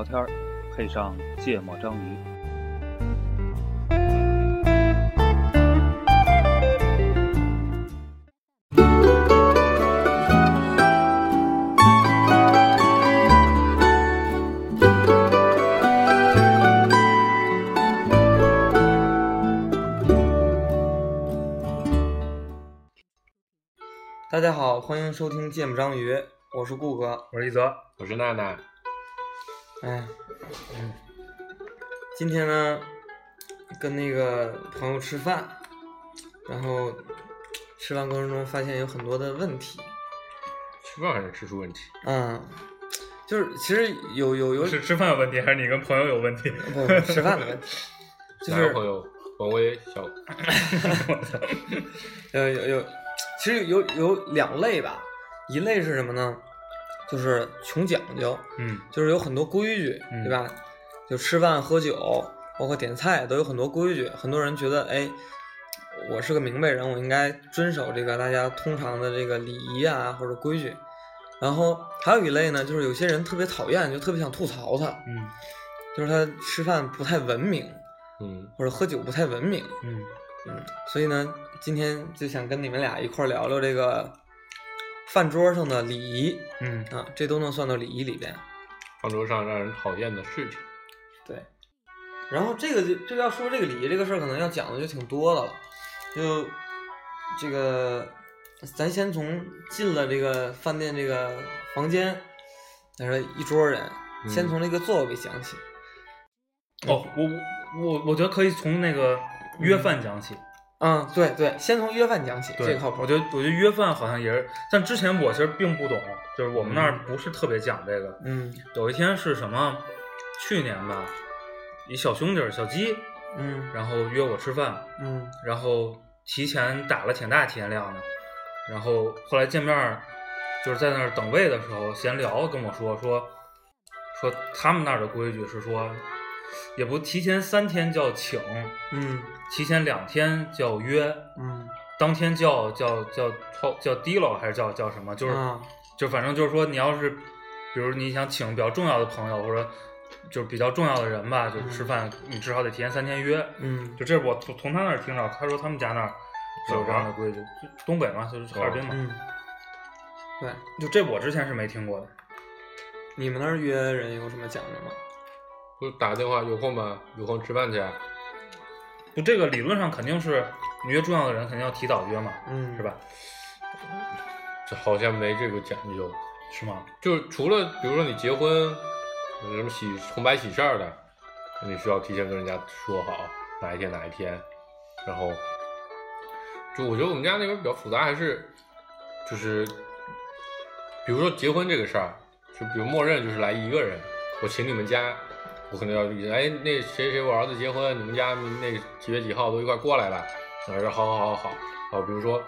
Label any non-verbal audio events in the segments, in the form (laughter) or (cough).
聊天，配上芥末章鱼。大家好，欢迎收听《芥末章鱼》，我是顾哥。我是一泽，我是娜娜，哎，嗯，今天呢，跟那个朋友吃饭，然后吃饭过程中发现有很多的问题。吃饭还是吃出问题？嗯，就是其实有有有是吃饭有问题，还是你跟朋友有问题？不吃饭的问题，(laughs) 就是朋友？王威小，呃 (laughs) 有有，其实有有两类吧，一类是什么呢？就是穷讲究，嗯就是有很多规矩，嗯对吧？就吃饭喝酒，包括点菜都有很多规矩。很多人觉得，哎，我是个明白人，我应该遵守这个大家通常的这个礼仪啊或者规矩。然后还有一类呢，就是有些人特别讨厌，就特别想吐槽他，嗯就是他吃饭不太文明，嗯，或者喝酒不太文明。嗯嗯，所以呢，今天就想跟你们俩一块儿聊聊这个饭桌上的礼仪嗯啊，这都能算到礼仪里边。饭桌上让人讨厌的事情。对，然后这个就这个要说这个礼仪这个事儿，可能要讲的就挺多的了。就这个，咱先从进了这个饭店这个房间，那是一桌人，嗯先从那个座位讲起。哦，我我我觉得可以从那个约饭讲起。嗯，对对，先从约饭讲起，这，个靠谱。我觉得我觉得约饭好像也是，但之前我其实并不懂，就是我们那儿不是特别讲这个。嗯有一天是什么？去年吧，一小兄弟儿小鸡，嗯然后约我吃饭，嗯然后提前打了挺大体验量的，然后后来见面就是在那儿等位的时候闲聊，跟我说说说他们那儿的规矩是说，也不提前三天叫请，嗯提前两天叫约，嗯当天叫叫叫叫叫提了还是叫叫什么？就是、啊就反正就是说你要是比如你想请比较重要的朋友或者就是比较重要的人吧，就吃饭你至少得提前三天约。嗯就这我从从他那儿听到，他说他们家那儿是有这样的规矩，东北嘛，就是哈尔滨嘛。嗯，对，就这我之前是没听过的。你们那儿约人有什么讲究吗？不是打个电话有空吗？有空吃饭去啊。就这个理论上肯定是你约重要的人肯定要提早约嘛，嗯，是吧？？这好像没这个讲究，是吗？就是除了比如说你结婚，有什么喜红白喜事儿的，你需要提前跟人家说好哪一天哪一天，然后就我觉得我们家那边比较复杂，还是就是比如说结婚这个事儿，就比如默认就是来一个人，我请你们家，我可能要哎那谁谁我儿子结婚，你们家那几月几号都一块过来吧，我说好好好好好，好比如说。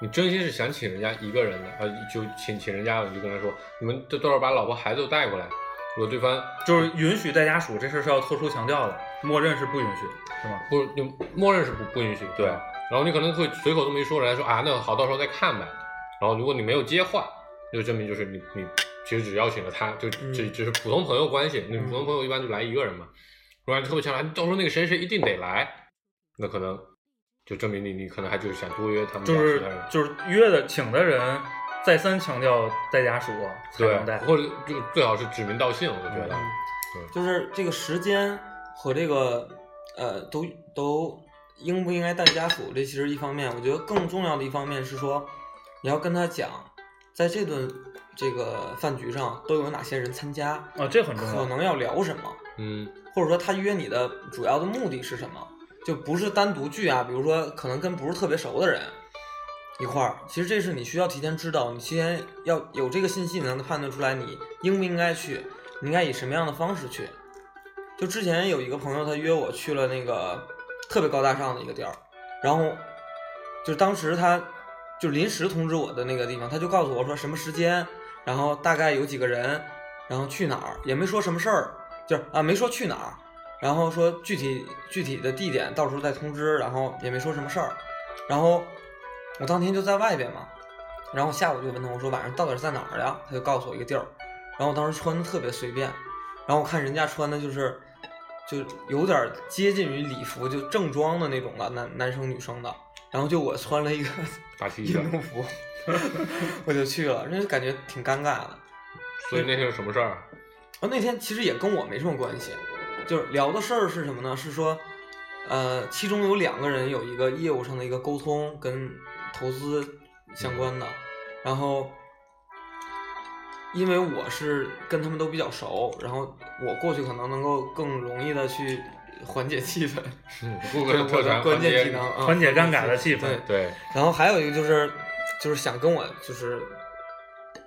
你真心是想请人家一个人的，呃，就请请人家了，你就跟他说，你们这到时候把老婆孩子都带过来。如果对方就是允许带家属这事儿是要特殊强调的，默认是不允许，是吗？不，就默认是不不允许，对。然后你可能会随口这么一说，人家说啊，那好，到时候再看呗。然后如果你没有接话，就证明就是你你其实只邀请了他，就嗯只只是普通朋友关系。那普通朋友一般就来一个人嘛。如果特别强来，到时候那个谁谁一定得来，那可能就证明你你可能还就是想多约他们就是。就是约的请的人再三强调带家属才对能带，，或者就最好是指名道姓，我觉得。嗯就是这个时间和这个呃，都都应不应该带家属，这其实一方面，我觉得更重要的一方面是说，你要跟他讲，在这顿这个饭局上都有哪些人参加，啊，这很重要。可能要聊什么，嗯或者说他约你的主要的目的是什么，就不是单独聚啊，比如说可能跟不是特别熟的人一块儿，其实这是你需要提前知道，你提前要有这个信息，你才能判断出来你应不应该去，你应该以什么样的方式去。就之前有一个朋友，他约我去了那个特别高大上的一个地儿，然后就是当时他就临时通知我的那个地方，他就告诉我说什么时间，然后大概有几个人，然后去哪儿，也没说什么事儿，就是啊没说去哪儿，然后说具体具体的地点到时候再通知，然后也没说什么事儿，然后我当天就在外边嘛，然后下午就问他我说晚上到底是在哪儿呀？他就告诉我一个地儿，然后我当时穿的特别随便，然后我看人家穿的就是就有点接近于礼服，就正装的那种了，男男生女生的。然后就我穿了一个运动服，(laughs) 我就去了，那就感觉挺尴尬的。所以那天是什么事儿？啊，那天其实也跟我没什么关系，就是聊的事儿是什么呢？是说，呃，其中有两个人有一个业务上的一个沟通跟投资相关的，然后因为我是跟他们都比较熟，然后我过去可能能够更容易的去缓解气氛，是我客的关键技能，啊缓解尴尬的气氛对，对，然后还有一个就是，就是想跟我就是，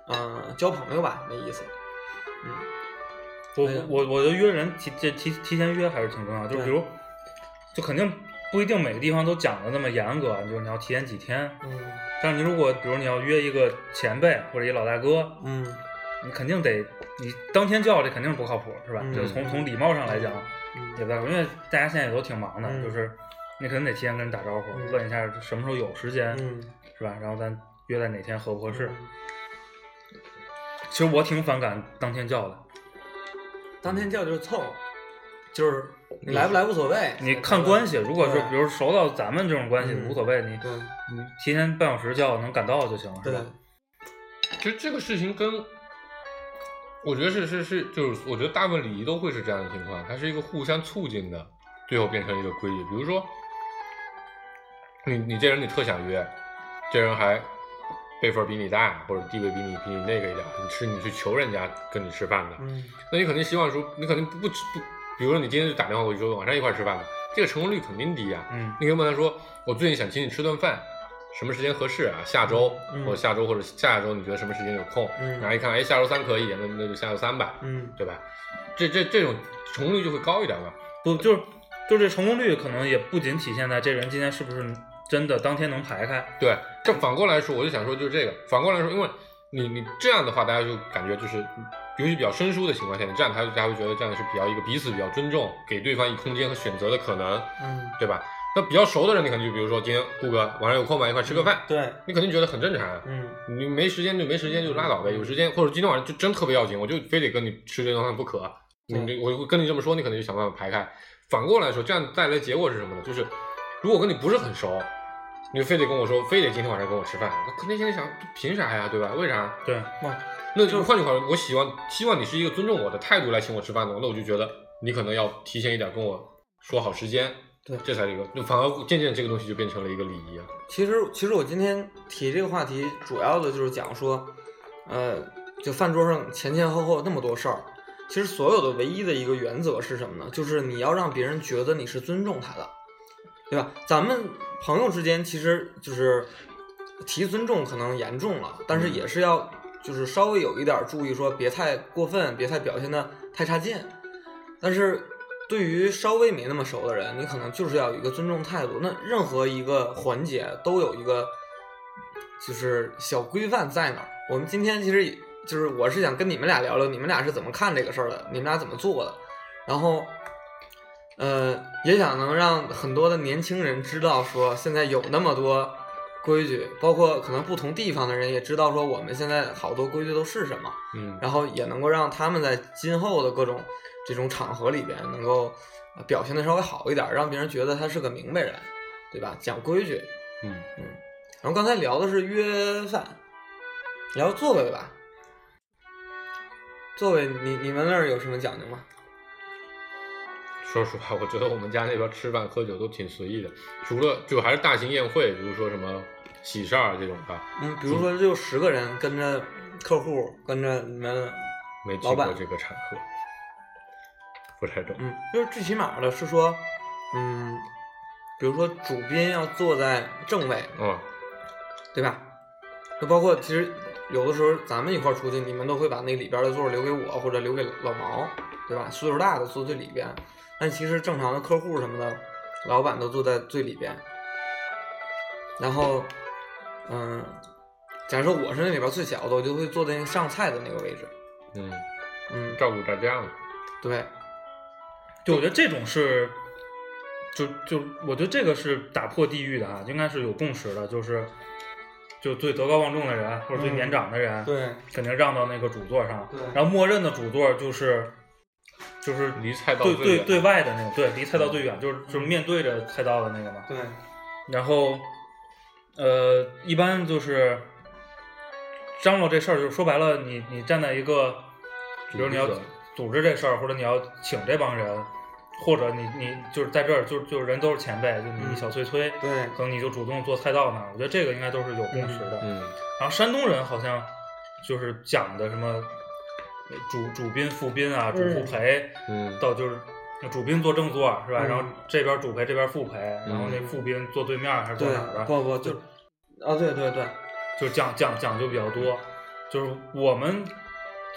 嗯、交朋友吧，那意思。嗯，我哎我我觉得约人提这提提前约还是挺重要，就对比如，就肯定不一定每个地方都讲的那么严格，就是你要提前几天。嗯但是你如果比如你要约一个前辈或者一老大哥，嗯你肯定得你当天叫这肯定是不靠谱，是吧？嗯就是从从礼貌上来讲嗯也不太靠谱，因为大家现在也都挺忙的，嗯就是你肯定得提前跟人打招呼，嗯问一下什么时候有时间，嗯，是吧？然后咱约在哪天合不合适。嗯其实我挺反感当天叫的，当天叫就是凑，就是你来不来无所谓。你看关系，如果是比如熟到咱们这种关系嗯无所谓，你你提前半小时叫能赶到就行了，是吧？其实这个事情跟，我觉得是是是，就是我觉得大部分礼仪都会是这样的情况，它是一个互相促进的，最后变成一个规矩。比如说，你你这人你特想约，这人还辈分比你大，或者地位比你比你那个一点，你是你去求人家跟你吃饭的，嗯那你肯定希望说，你肯定不不不，比如说你今天就打电话过去说晚上一块吃饭吧，这个成功率肯定低啊、嗯你可以问他说，我最近想请你吃顿饭，什么时间合适啊？下周，嗯或者下周或者下下周，你觉得什么时间有空？嗯然后一看，哎，下周三可以，那那就下周三吧，嗯对吧？这这这种成功率就会高一点吧。不就是就这成功率可能也不仅体现在这人今天是不是真的当天能排开，对，这反过来说，我就想说就是这个，反过来说，因为你你这样的话，大家就感觉就是，尤其比较生疏的情况下，你这样他大家会觉得这样是比较一个彼此比较尊重，给对方以空间和选择的可能，嗯，对吧？那比较熟的人，你可能就比如说今天顾哥晚上有空吗？一块吃个饭，对，你肯定觉得很正常啊。嗯你没时间就没时间就拉倒呗，有时间或者今天晚上就真特别要紧，我就非得跟你吃这顿饭不可。你对我会跟你这么说，你可能就想办法排开。反过来说，这样带来的结果是什么呢？就是如果跟你不是很熟，你就非得跟我说，非得今天晚上跟我吃饭，我肯定心里想，凭啥呀，对吧？为啥？对，那，那就是换句话说，我希望希望你是一个尊重我的态度来请我吃饭的，那我就觉得你可能要提前一点跟我说好时间，对这才是一个，就反而渐渐这个东西就变成了一个礼仪啊。其实其实我今天提这个话题，主要的就是讲说，呃，就饭桌上前前后后那么多事儿，其实所有的唯一的一个原则是什么呢？就是你要让别人觉得你是尊重他的，对吧？咱们朋友之间其实就是提尊重可能严重了，但是也是要就是稍微有一点注意，说别太过分，别太表现的太差劲。但是对于稍微没那么熟的人，你可能就是要有一个尊重态度。那任何一个环节都有一个就是小规范在那儿。我们今天其实也就是我是想跟你们俩聊聊，你们俩是怎么看这个事儿的，你们俩怎么做的，然后。呃，也想能让很多的年轻人知道，说现在有那么多规矩，包括可能不同地方的人也知道，说我们现在好多规矩都是什么，嗯，然后也能够让他们在今后的各种这种场合里边能够呃表现的稍微好一点，让别人觉得他是个明白人，对吧？讲规矩。嗯嗯然后刚才聊的是约饭，聊座位吧。座位，你你们那儿有什么讲究吗？说实话，我觉得我们家那边吃饭喝酒都挺随意的，除了就还是大型宴会，比如说什么喜事儿这种的，嗯，比如说就十个人跟着客户，跟着你们，没去老板过这个场合，不太懂。嗯，就是最起码的是说，嗯，比如说主宾要坐在正位，嗯，对吧？就包括其实有的时候咱们一块儿出去，你们都会把那里边的座儿留给我或者留给老毛，对吧？岁数大的坐最里边，但其实正常的客户什么的，老板都坐在最里边。然后，嗯，假如说我是那里边最小的，我就会坐在那个上菜的那个位置。嗯，嗯，照顾大家嘛。对，就我觉得这种是，就就我觉得这个是打破地域的啊，应该是有共识的，就是就最德高望重的人或者最嗯年长的人，对，肯定让到那个主座上，对然后默认的主座就是就是离菜刀对最远对对外的那个，对，离菜刀最远，就是就是面对着菜刀的那个嘛。对，然后，呃，一般就是张罗这事儿，就是说白了，你你站在一个，比如你要组织这事儿，或者你要请这帮人，或者你你就是在这儿，就就是人都是前辈，就你嗯小崔崔，对可能你就主动做菜道那儿，我觉得这个应该都是有共识的。嗯然后山东人好像就是讲的什么呃主主宾、副宾啊，主副陪，嗯到就是主宾坐正座是吧？嗯然后这边主陪，这边副陪，然后那嗯副宾坐对面还是坐哪儿的？，不不就啊，对对对，就讲讲讲究比较多。就是我们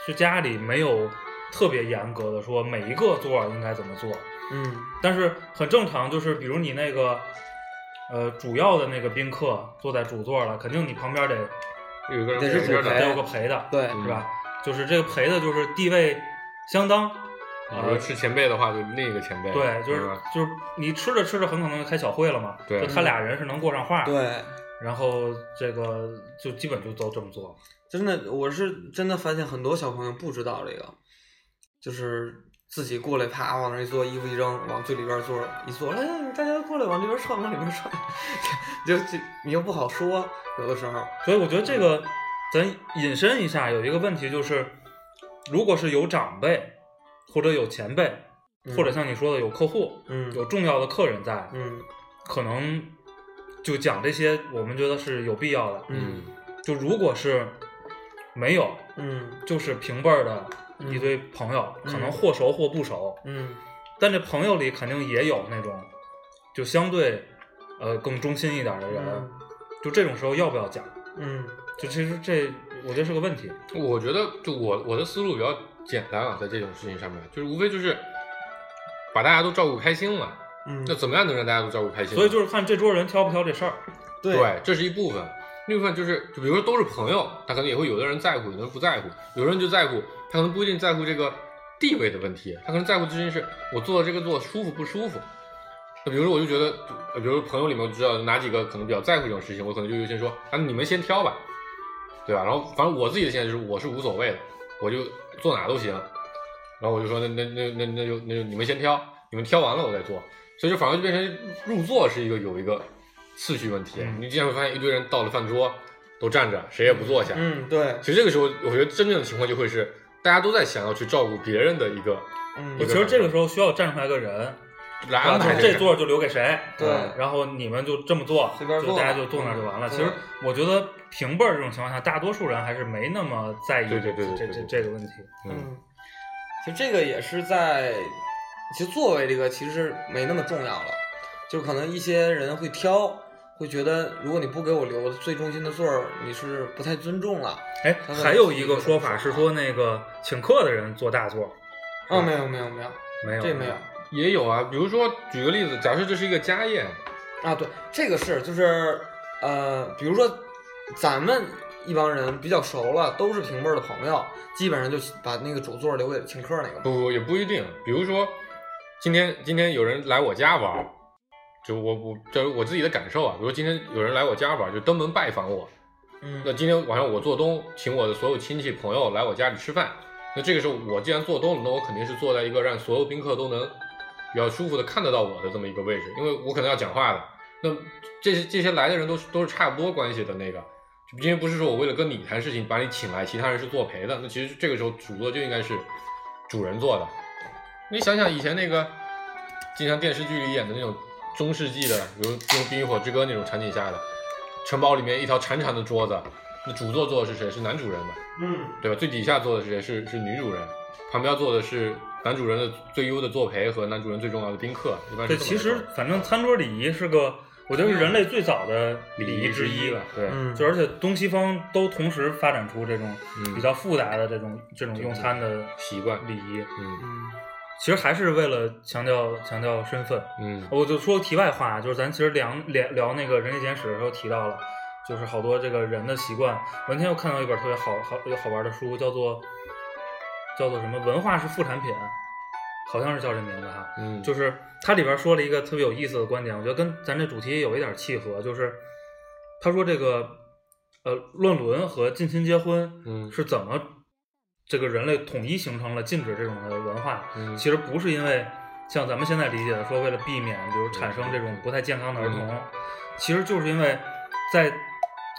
是家里没有特别严格的说每一个座儿应该怎么做，嗯但是很正常，就是比如你那个呃主要的那个宾客坐在主座了，肯定你旁边得有一个人陪得有个陪的，对是吧？就是这个陪的，就是地位相当。比如说吃前辈的话，就另一个前辈，对，就是是？就是你吃着吃着很可能就开小会了嘛，对就他俩人是能过上话，，对，然后这个就基本就都这么做，真的，我是真的发现很多小朋友不知道这个，就是自己过来啪往那儿一坐，衣服一扔，往最里边坐一坐，哎，大家过来往这边串，往里边串，(laughs) 就就你又不好说，有的时候，所以我觉得这个咱引申一下，有一个问题就是，如果是有长辈或者有前辈，嗯或者像你说的有客户，嗯。有重要的客人在，嗯。可能就讲这些，我们觉得是有必要的。嗯。就如果是没有，嗯。就是平辈儿的一堆朋友，嗯可能或熟或不熟，嗯但这朋友里肯定也有那种就相对呃更忠心一点的人，就这种时候要不要讲？嗯就其实这我觉得是个问题。我觉得就我我的思路比较简单啊，在这种事情上面，就是无非就是把大家都照顾开心了。嗯，那怎么样能让大家都照顾开心？所以就是看这桌人挑不挑这事儿。对对，这是一部分。另一部分就是，就比如说都是朋友，他可能也会有的人在乎，有的人不在乎，有人就在乎，他可能不一定在乎这个地位的问题，他可能在乎的事情是我做的这个做舒服不舒服。那比如说，我就觉得，比如说朋友里面我知道哪几个可能比较在乎这种事情，我可能就优先说，啊，你们先挑吧，对吧？然后反正我自己的现在就是我是无所谓的，我就坐哪都行。然后我就说，那那那那那就那就你们先挑，你们挑完了我再做。所以就反而就变成入座是一个有一个次序问题。嗯你经常会发现一堆人到了饭桌都站着，谁也不坐下。嗯对，其实这个时候，我觉得真正的情况就会是大家都在想要去照顾别人的一个嗯我其实这个时候需要站出来个人，来啊安排这座就留给谁，对嗯然后你们就这么做，随便做就大家就坐那儿就完了。嗯其实我觉得平辈儿这种情况下，大多数人还是没那么在意这这对对这个问题。嗯嗯，其实这个也是在，其实座位这个其实没那么重要了，就可能一些人会挑，会觉得如果你不给我留最中心的座儿，你是不太尊重了。哎还有一个说法是说，那个请客的人坐大座，啊，没有没有没有，没有这没有也有啊。比如说举个例子，假设这是一个家宴，啊，对，这个是就是呃，比如说咱们一帮人比较熟了，都是平辈儿的朋友，基本上就把那个主座留给请客那个。不不也不一定。比如说今天今天有人来我家玩儿，就我我这是我自己的感受啊。比如今天有人来我家玩，就登门拜访我，嗯那今天晚上我做东，请我的所有亲戚朋友来我家里吃饭。那这个时候我既然做东了，那我肯定是坐在一个让所有宾客都能比较舒服的看得到我的这么一个位置，因为我可能要讲话的。那这些这些来的人都是都是差不多关系的那个，就今天不是说我为了跟你谈事情把你请来，其他人是作陪的。那其实这个时候主座就应该是主人做的。你想想以前那个经常电视剧里演的那种中世纪的，比如用《冰与火之歌》那种场景下的，城堡里面一条长长的桌子，那主座坐的是谁？是男主人嘛，嗯对吧？最底下坐的是谁？是是女主人，旁边坐的是男主人的最优的作陪和男主人最重要的宾客，一般对，其实反正餐桌礼仪是个，我觉得是人类最早的礼仪之一吧，对，嗯，就而且东西方都同时发展出这种嗯比较复杂的这种这种用餐的习惯礼仪，嗯嗯其实还是为了强调强调身份。嗯我就说题外话，就是咱其实聊聊聊那个人类简史的时候提到了，就是好多这个人的习惯。我那天又看到一本特别好好有好玩的书，叫做叫做什么“文化是副产品”，好像是叫这名字哈。嗯，就是它里边说了一个特别有意思的观点，我觉得跟咱这主题有一点契合，就是他说这个呃乱伦和近亲结婚嗯是怎么这个人类统一形成了禁止这种的文化，嗯。其实不是因为像咱们现在理解的说为了避免比如产生这种不太健康的儿童，嗯其实就是因为在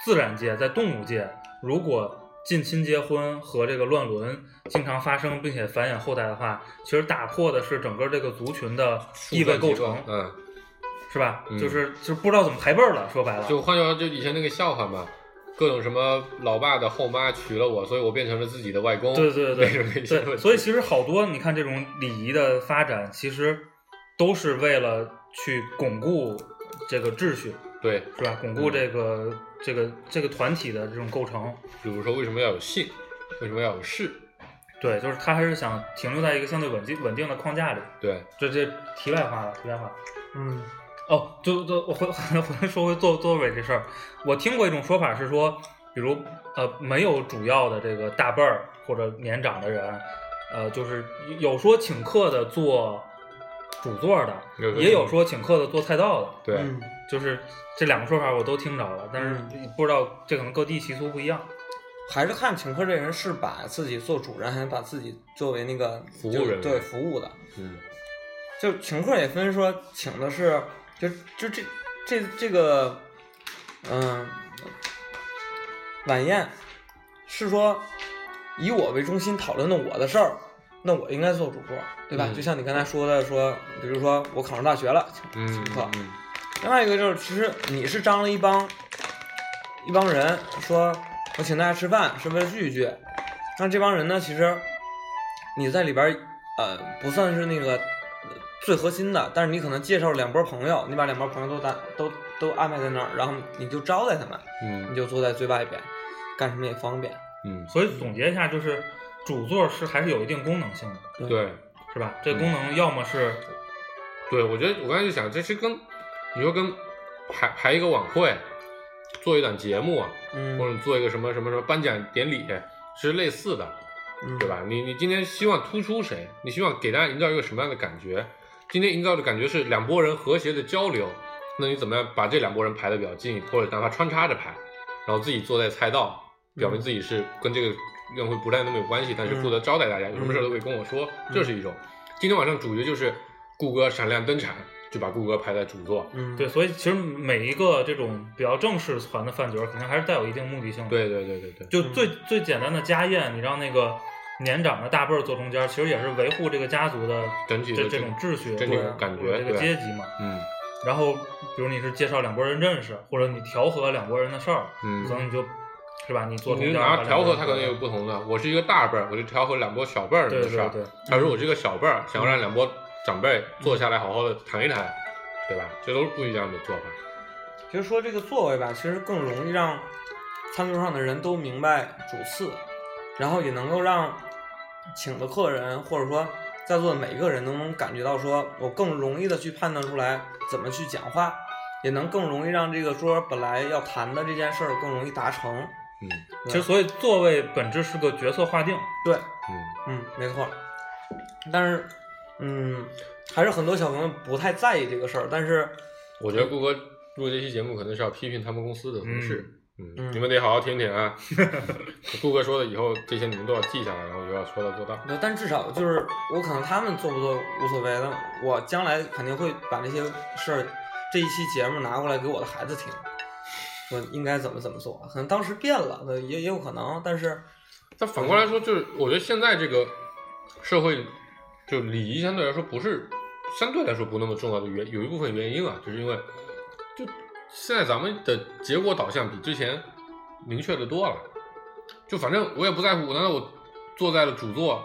自然界，在动物界，如果近亲结婚和这个乱伦经常发生，并且繁衍后代的话，其实打破的是整个这个族群的地位构成，嗯，是吧？嗯。就是就是不知道怎么排辈儿了，说白了，就换句话说，就以前那个笑话嘛，各种什么老爸的后妈娶了我，所以我变成了自己的外公，对对对对，所以其实好多你看这种礼仪的发展，其实都是为了去巩固这个秩序，对，是吧？巩固这个、这个这个团体的这种构成。比如说为什么要有姓，为什么要有氏，对，就是他还是想停留在一个相对稳定稳定的框架里。对，这这题外话了，题外话。嗯哦，就就我回 (laughs) 回说回座座位这事儿，我听过一种说法是说，比如呃没有主要的这个大辈儿或者年长的人，呃就是有说请客的做主座的，有的也有说请客的做菜道的，对，嗯就是这两个说法我都听着了，但是嗯不知道这可能各地习俗不一样。还是看请客这人是把自己做主人，还是把自己作为那个服务人员对服务的。嗯，就请客也分说请的是，就就这这这个，嗯，晚宴是说以我为中心讨论的我的事儿，那我应该做主播，对吧？嗯就像你刚才说的说，比如说我考上大学了，请嗯请客。嗯另外一个就是，其实你是张了一帮一帮人，说我请大家吃饭是为了聚一聚。那这帮人呢，其实你在里边儿呃不算是那个呃最核心的，但是你可能介绍两波朋友，你把两波朋友都单都都安排在那儿，然后你就招待他们，嗯你就坐在最外边，干什么也方便。嗯，所以总结一下，就是主座是还是有一定功能性的，对。是吧？这功能要么是对，我觉得我刚才就想，这是跟你说跟排排一个晚会，做一档节目啊，嗯，或者你做一个什么什么什么颁奖典礼，是类似的，嗯对吧？你你今天希望突出谁？你希望给大家营造一个什么样的感觉？今天营造的感觉是两拨人和谐的交流，那你怎么样把这两拨人排的比较近，或者哪怕穿插着排，然后自己坐在菜道，表明自己是跟这个宴会不太那么有关系，但是负责招待大家，有什么事都可以跟我说，这是一种。今天晚上主角就是顾哥闪亮登场，就把顾哥排在主座。嗯对，所以其实每一个这种比较正式团的饭局儿，肯定还是带有一定目的性的。，对对对对对，就最、最简单的家宴，你让那个年长的大辈儿坐中间，其实也是维护这个家族的整体的这这种秩序，这种感觉这个阶级嘛。嗯然后，比如你是介绍两拨人认识，或者你调和两拨人的事儿，嗯可能你就，是吧？你坐中你间儿把两哪调和，他可能也有不同的。我是一个大辈儿，我就调和两拨小辈儿对的事儿。对对，他如果是一个小辈儿，想要让两拨长辈坐下来好好的谈一谈，对吧？这都是不一样的做法。其实说这个座位吧，其实更容易让餐桌上的人都明白主次，然后也能够让请的客人或者说在座的每一个人都能感觉到，说我更容易的去判断出来怎么去讲话，也能更容易让这个桌本来要谈的这件事儿更容易达成。嗯其实所以座位本质是个角色划定。对，嗯，嗯，没错。但是，嗯，还是很多小朋友不太在意这个事儿，但是，我觉得顾哥录这期节目可能是要批评他们公司的同事。嗯嗯你们得好好听听啊！(laughs) 顾哥说的以后，这些你们都要记下来，然后就要说到做到。对，但至少就是我可能他们做不做无所谓，但我将来肯定会把这些事儿这一期节目拿过来给我的孩子听，我应该怎么怎么做。可能当时变了，也也有可能，但是但反过来说，就是我觉得现在这个社会，就礼仪相对来说不是相对来说不那么重要的原，有一部分原因啊，就是因为就现在咱们的结果导向比之前明确的多了。就反正我也不在乎，难道我坐在了主座？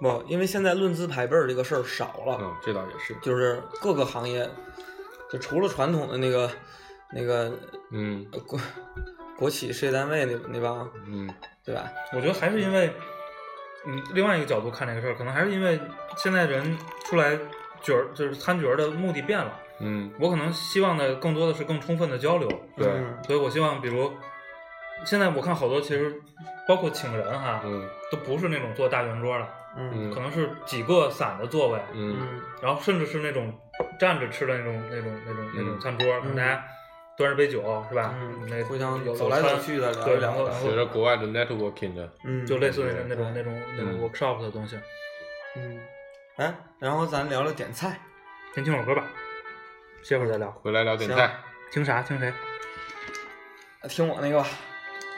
不，因为现在论资排辈儿这个事儿少了，嗯，这倒也是。就是各个行业，就除了传统的那个那个嗯呃国国企事业单位那那帮，嗯对吧？我觉得还是因为，嗯，另外一个角度看这个事儿，可能还是因为现在人出来角儿就是参角儿的目的变了。嗯，我可能希望的更多的是更充分的交流，对嗯所以我希望，比如现在我看好多其实包括请人哈，嗯都不是那种坐大圆桌的，嗯嗯可能是几个散的座位，嗯嗯然后甚至是那种站着吃的那种那种那种那种嗯餐桌，可能大家端着杯酒是吧？嗯那互相有走来走去的然后然后学着国外的 networking 的，嗯，就类似于那种那种那种嗯 workshop 的东西。嗯，哎，然后咱聊聊点菜，先听首歌吧，歇会儿再聊。回来聊点菜。听啥？听谁？听我那个吧，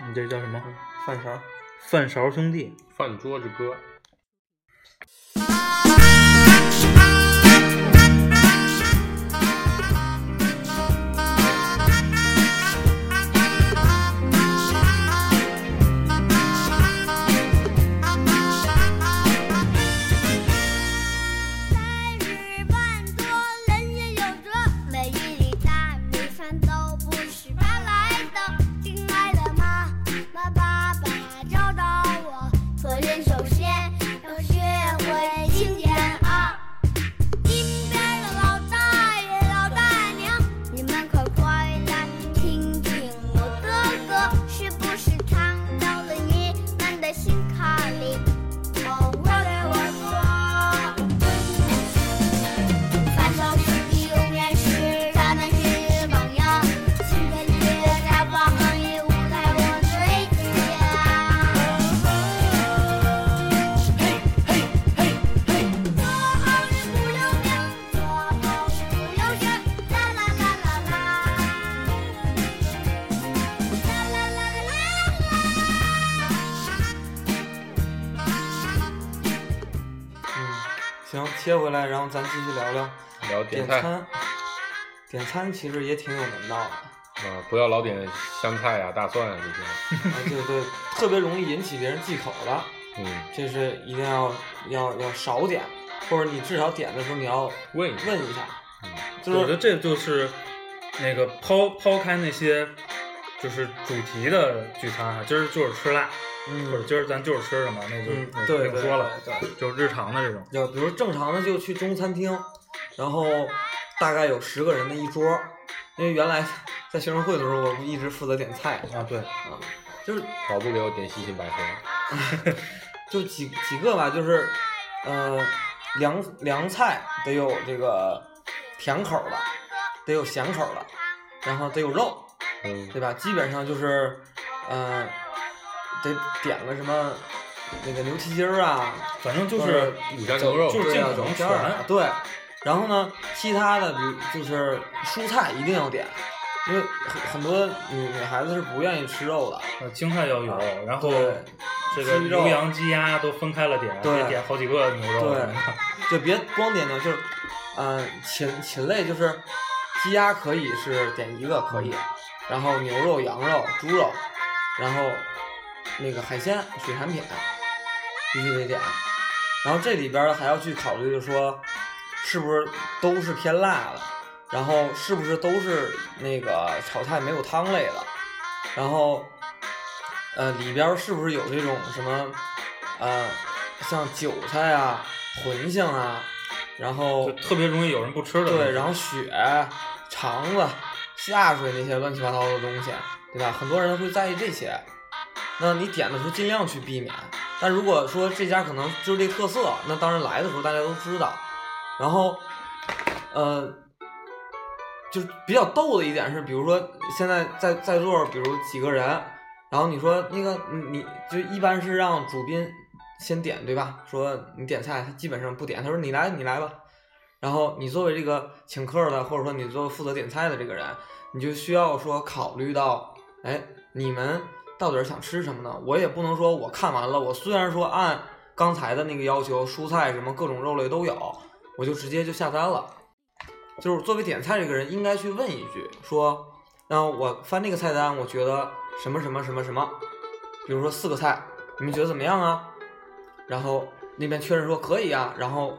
你这叫什么？饭勺。饭勺兄弟。饭桌之歌，行，切回来，然后咱继续聊聊 (laughs) 聊点餐。点餐其实也挺有门道的，不要老点香菜啊、大蒜啊这些。啊，对对，特别容易引起别人忌口的，嗯，这是一定要要要少点，或者你至少点的时候你要问问一下，嗯就是我觉得这就是那个抛抛开那些就是主题的聚餐啊，今儿就是吃辣，或者嗯，今儿咱就是吃什么，那就对对不用说了，对对就是日常的这种。就比如正常的就去中餐厅，然后大概有十个人的一桌，因为原来在学生会的时候，我不一直负责点菜啊，对，啊，就是跑步给我点西芹百合。就几几个吧，就是呃凉凉菜得有这个甜口的，得有咸口的，然后得有肉，嗯，对吧？基本上就是呃得点个什么那个牛蹄筋儿啊，反正就是者五香牛肉就是对啊尽可能整片儿全。对，然后呢，其他的比如就是蔬菜一定要点，因为很很多女女孩子是不愿意吃肉的。呃，青菜要有，然后这个牛羊鸡鸭都分开了点，对别点好几个牛肉。对就别光点牛，就是，嗯、禽禽类就是鸡鸭可以是点一个可以，然后牛肉、羊肉、猪肉，然后那个海鲜、水产品必须得点，然后这里边儿还要去考虑，就是说是不是都是偏辣的，然后是不是都是那个炒菜没有汤类的，然后呃里边儿是不是有这种什么呃像韭菜啊、茴香啊，然后就特别容易有人不吃的。对，然后血、肠子、下水那些乱七八糟的东西，对吧？很多人会在意这些。那你点的时候尽量去避免。但如果说这家可能就是这特色，那当然来的时候大家都知道。然后，呃，就是比较逗的一点是，比如说现在在在座，比如几个人，然后你说那个你你就一般是让主宾先点对吧？说你点菜，他基本上不点，他说你来你来吧。然后你作为这个请客的，或者说你作负责点菜的这个人，你就需要说考虑到，哎，你们到底是想吃什么呢？我也不能说我看完了，我虽然说按刚才的那个要求，蔬菜什么各种肉类都有，我就直接就下单了。就是作为点菜这个人，应该去问一句，说，那我翻这个菜单，我觉得什么什么什么什么，比如说四个菜，你们觉得怎么样啊？然后那边确认说可以啊，然后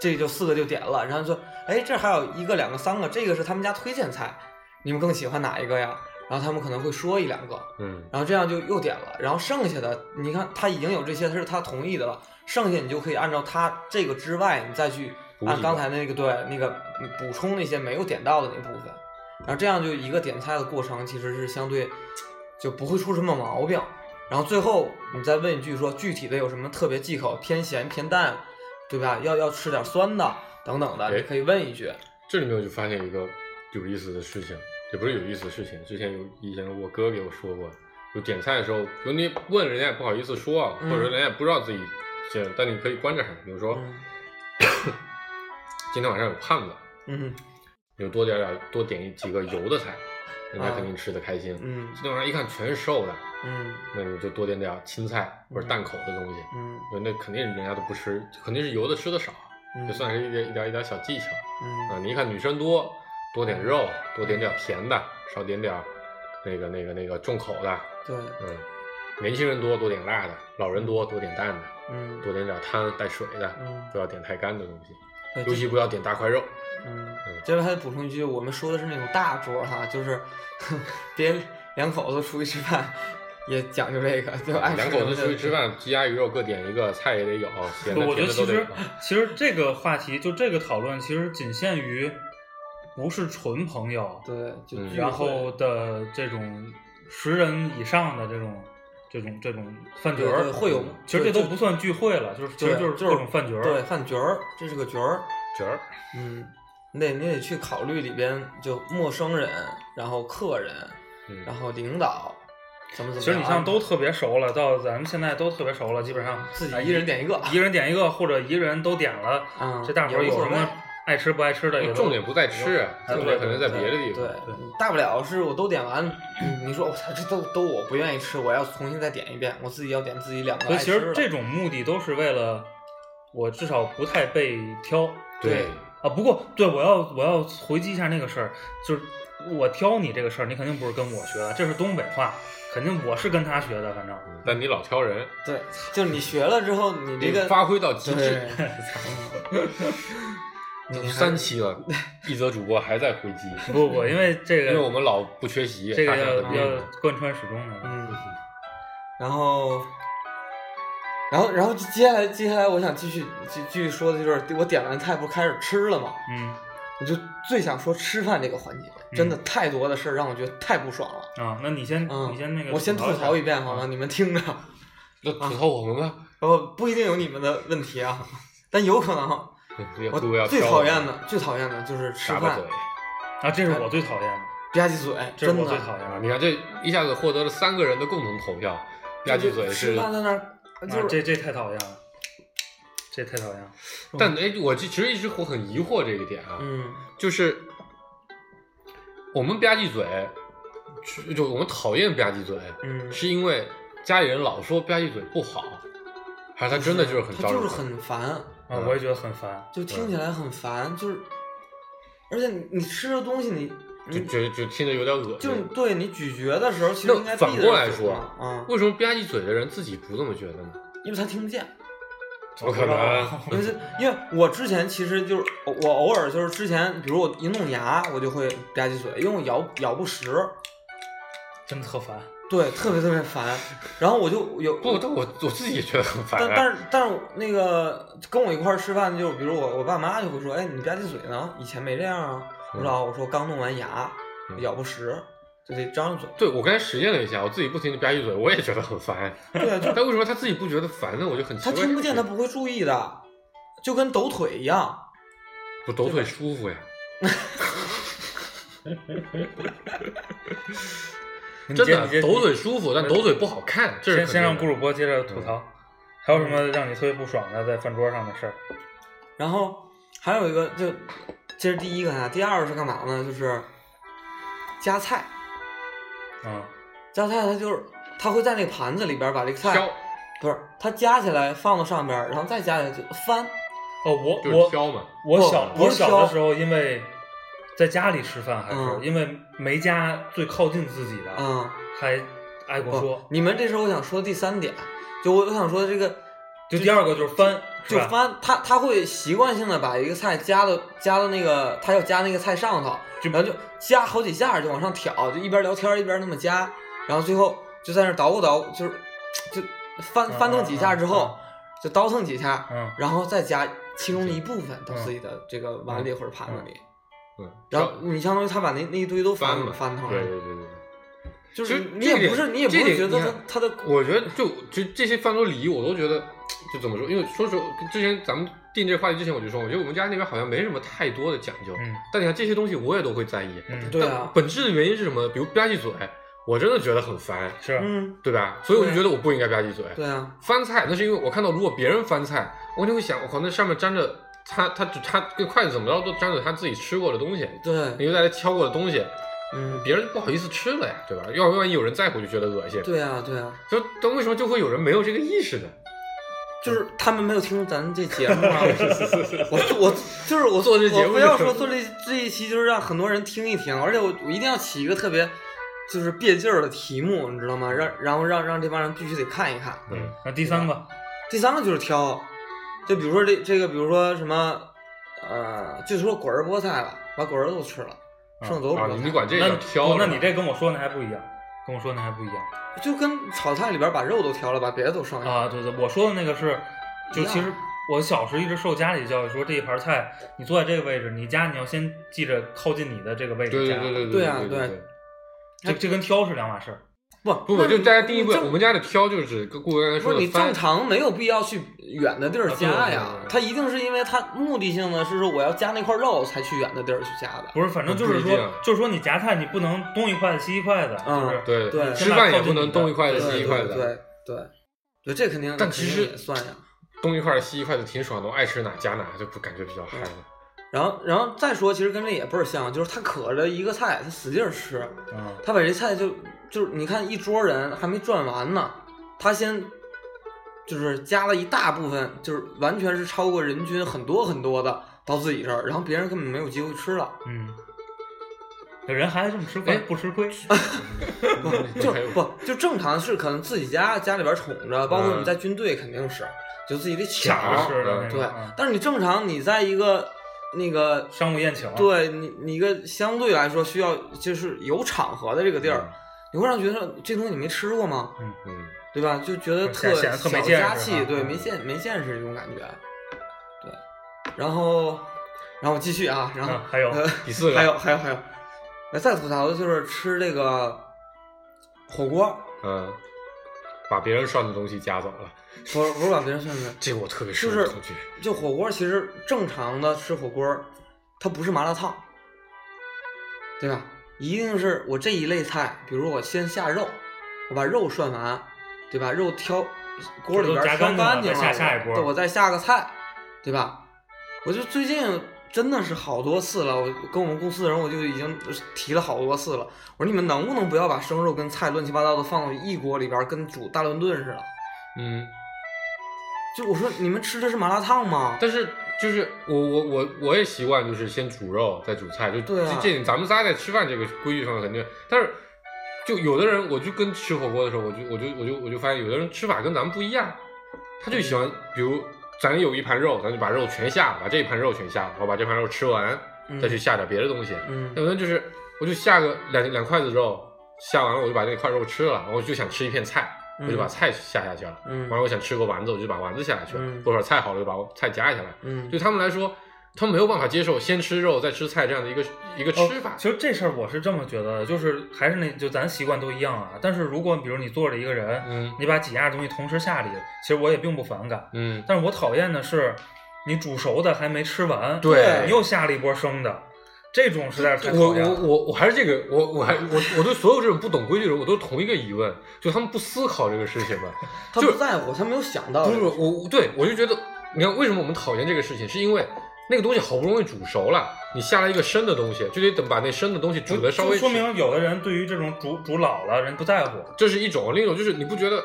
这就四个就点了，然后说，哎，这还有一个、两个、三个，这个是他们家推荐菜，你们更喜欢哪一个呀？然后他们可能会说一两个，嗯，然后这样就又点了，然后剩下的你看他已经有这些，他是他同意的了，剩下你就可以按照他这个之外，你再去按刚才那个对那个嗯补充那些没有点到的那部分，然后这样就一个点菜的过程其实是相对就不会出什么毛病，然后最后你再问一句说具体的有什么特别忌口，偏咸偏淡，对吧？要要吃点酸的等等的，哎你可以问一句，这里面我就发现一个有意思的事情，也不是有意思的事情。之前有以前我哥给我说过，就点菜的时候，就你问人家也不好意思说啊，嗯或者人家也不知道自己这，但你可以观察，比如说、嗯 (coughs) 今天晚上有胖子，嗯你就多点点多点一几个油的菜，人家啊肯定吃的开心。嗯今天晚上一看全是瘦的，嗯那你就多点点青菜或者淡口的东西，嗯那肯定人家都不吃，肯定是油的吃的少，嗯，这算是一点一点一点小技巧。嗯啊，你一看女生多，多点肉，多点点甜的，少点点儿那个那个那个重口的，对，嗯，年轻人多多点辣的，老人多多点淡的，嗯多点点汤带水的，嗯不要点太干的东西，对尤其不要点大块肉。嗯嗯，这边还得补充一句，我们说的是那种大桌哈，就是 (laughs) 别两口子出去吃饭也讲究这个，就爱两口子出去吃，饭，鸡鸭鱼肉各点一个，菜也得有，(laughs) 咸的我觉得其实。其实这个话题就这个讨论，其实仅限于不是纯朋友，对，就然后的这种十人以上的这种这种这种饭局儿会有，其实这都不算聚会了，就是其实就是对就是各种饭局儿。对饭局儿，这是个局儿，角儿，嗯，你得你得去考虑里边就陌生人，然后客人，嗯然后领导怎么怎么。其实你像都特别熟了，到咱们现在都特别熟了，基本上自己哎一人点一个一人点一个，或者一个人都点了，嗯这大伙儿有什么爱吃不爱吃的也，重点不在吃，哎重点可能在别的地方。对，大不了是我都点完，嗯你说我操，这都都我不愿意吃，我要重新再点一遍，我自己要点自己两个所以。其实这种目的都是为了我至少不太被挑。对啊，不过对我要我要回击一下那个事儿，就是我挑你这个事儿，你肯定不是跟我学的，这是东北话，肯定我是跟他学的，反正。嗯但你老挑人，对，就是你学了之后，你这个发挥到极对致。(laughs) 三期了，一则主播还在回击，(laughs) 不不，因为这个因为我们老不缺席，这个要大家很要贯穿始终的。嗯，然后，然后，然后接下来，接下来我想继续继继续说的就是，我点完菜不开始吃了吗？嗯我就最想说吃饭这个环节，真的太多的事儿让我觉得太不爽了。啊，那你先嗯，你先那个，我先吐槽一遍好吗？啊你们听着，那吐槽我们吧，然后不一定有你们的问题啊，但有可能。我最讨厌的，最讨厌的就是吃饭啊，这是我最讨厌的，吧唧嘴，这是真的我最讨厌啊！的。你看这一下子获得了三个人的共同投票，吧唧嘴吃是，饭在那儿啊就是这这太讨厌了，这太讨厌了。但哎，我其实一直我很疑惑这一点啊，嗯就是我们吧唧嘴，就就我们讨厌吧唧嘴，嗯，是因为家里人老说吧唧嘴不好，还是他真的就是很他就是招人烦很烦，啊，我也觉得很烦。就听起来很烦，就是，而且你你吃的东西你就你就就听着有点恶心就。对你咀嚼的时候，其实应该反闭着过来说嘴嗯，为什么吧唧嘴的人自己不这么觉得呢？因为他听不见。怎么可能？(laughs) 因为是因为我之前其实就是我偶尔就是之前，比如我一弄牙，我就会吧唧嘴，因为我咬咬不实，真的特烦。对，特别特别烦。然后我就有不，但我我自己也觉得很烦但啊。但是但是那个跟我一块儿吃饭的，就是比如我我爸妈就会说，哎，你吧唧嘴呢？以前没这样啊。我说啊，我说刚弄完牙，嗯咬不实，就得张着嘴。对我刚才实验了一下，我自己不停的吧唧嘴，我也觉得很烦。对但为什么他自己不觉得烦呢？我就很奇怪他。听不见，他不会注意的，就跟抖腿一样。不抖腿舒服呀？(laughs) (laughs) 你真的抖腿舒服，但抖腿不好看。这是先先让顾主播接着吐槽，还有什么让你特别不爽的在饭桌上的事儿？然后还有一个，就这是第一个啊，第二个是干嘛呢？就是夹菜，啊，夹菜它就是它会在那个盘子里边把这个菜，不是它夹起来放到上边，然后再夹起来就翻。哦，我我挑嘛。我小我小的时候，因为在家里吃饭，还是、嗯。因为没家最靠近自己的，嗯，还挨过不说。，你们这时候我想说第三点，就我我想说这个就第二个就是翻，就翻，他他会习惯性的把一个菜夹到夹到那个他要夹那个菜上头，就然后就夹好几下就往上挑，就一边聊天一边那么夹，然后最后就在那捣鼓捣鼓，就是就翻嗯翻腾几下之后，就倒腾几下，嗯然后再加其中的一部分到自己的这个碗里或者盘子里，嗯，然后你相当于他把那那一堆都翻翻腾了，对对对对。就是其实你也不是你也不这点会觉得他他的我觉得就就这些饭桌礼仪，我都觉得就怎么说？因为说实话，之前咱们定这个话题之前我就说，我觉得我们家那边好像没什么太多的讲究。嗯但你看这些东西我也都会在意。嗯，对啊但本质的原因是什么？比如吧唧嘴，我真的觉得很烦，是，嗯，对吧？所以我就觉得我不应该吧唧嘴。对啊，翻菜那是因为我看到如果别人翻菜，我就会想，我靠，那上面沾着他他他跟筷子怎么着都沾着他自己吃过的东西，对，因为大家挑过的东西，嗯，别人不好意思吃了呀，对吧？要万一有人在乎就觉得恶心。对啊，对啊，就但为什么就会有人没有这个意识呢？就是他们没有听咱这节目啊。(laughs) 我我就是我做这节目我非要说做这这一期就是让很多人听一听，而且我我一定要起一个特别就是别劲儿的题目，你知道吗？让然后让让这帮人必须得看一看。嗯，那第三个，第三个就是挑，就比如说这这个，比如说什么，呃，就说果仁菠菜吧，把果仁都吃了，剩的都是啊，你你管这个挑那你这跟我说那还不一样，跟我说那还不一样就跟炒菜里边把肉都挑了，把别的都剩下。啊！对对，我说的那个是，就其实我小时候一直受家里教育说，这一盘菜你坐在这个位置，你夹你要先记着靠近你的这个位置夹。对对对对对啊对对这这跟挑是两码事儿。不不不，就大家第一步，我们家的挑就是跟顾哥刚才不是你说的翻正常没有必要去远的地儿加呀啊对对对，对它一定是因为他目的性的是说我要夹那块肉才去远的地儿去加的。不是，反正就是说就是说你夹菜你不能东一筷子西一筷子，嗯就是对对吃饭也不能东一筷子西一筷子，对对对，这肯定。但其实也算呀。东一筷子西一筷子挺爽的，我爱吃哪夹哪，就不感觉比较嗨了。然后，然后再说，其实跟这也倍儿像，就是他可着一个菜，他使劲儿吃，嗯，他把这菜就就是你看一桌人还没转完呢，他先就是加了一大部分，就是完全是超过人均很多很多的到自己这儿，然后别人根本没有机会吃了。嗯，这人还这么吃哎不吃亏，(laughs) 不就不就正常是可能自己家家里边宠着，包括你在军队肯定是，就自己得抢对。嗯，但是你正常你在一个那个商务宴请，对你你一个相对来说需要就是有场合的这个地儿，你会让觉得这东西你没吃过吗？嗯嗯，对吧？就觉得特小家气，对，没见没见识这种感觉。对，然后然后我继续啊，然后、嗯还有呃第四个还有还有还有，那再吐槽的就是吃这个火锅，嗯，把别人涮的东西夹走了，不是不是把别人涮的，这个我特别就是恐惧。就火锅其实正常的吃火锅，它不是麻辣烫，对吧？一定是我这一类菜，比如我先下肉，我把肉涮完，对吧？肉挑锅里边挑干净了对我再下个菜，对吧？我就最近真的是好多次了，我跟我们公司的人我就已经提了好多次了。我说你们能不能不要把生肉跟菜乱七八糟的放到一锅里边，跟煮大乱炖似的？嗯，就我说你们吃的是麻辣烫吗？但是就是我我我我也习惯就是先煮肉再煮菜，就这这点咱们仨在吃饭这个规矩上肯定，但是就有的人我就跟吃火锅的时候，我就我就我就我就发现有的人吃法跟咱们不一样，他就喜欢比如咱有一盘肉，咱就把肉全下了，把这一盘肉全下了，我把这盘肉吃完，嗯再去下点别的东西。嗯有的人就是我就下个两两筷子肉，下完了我就把那块肉吃了，然后我就想吃一片菜，我就把菜下下去了。嗯完了，我想吃个丸子，我就把丸子下下去了，嗯或者菜好了就把菜夹下来。嗯对他们来说，他们没有办法接受先吃肉再吃菜这样的一个一个吃法哦。其实这事儿我是这么觉得的，就是还是那就咱习惯都一样啊。但是如果比如你坐着一个人，嗯你把几样东西同时下里，其实我也并不反感。嗯，但是我讨厌的是，你煮熟的还没吃完，对你又下了一波生的，这种实在是太我讨厌了。我我我还是这个，我我还我我对所有这种不懂规矩的人，我都是同一个疑问，就他们不思考这个事情吧。(laughs) 他就不在乎，他没有想到不。是我我对我就觉得，你看为什么我们讨厌这个事情，是因为那个东西好不容易煮熟了，你下来一个生的东西，就得等把那生的东西煮的稍微说明有的人对于这种煮煮老了人不在乎。这是一种，另一种就是你不觉得，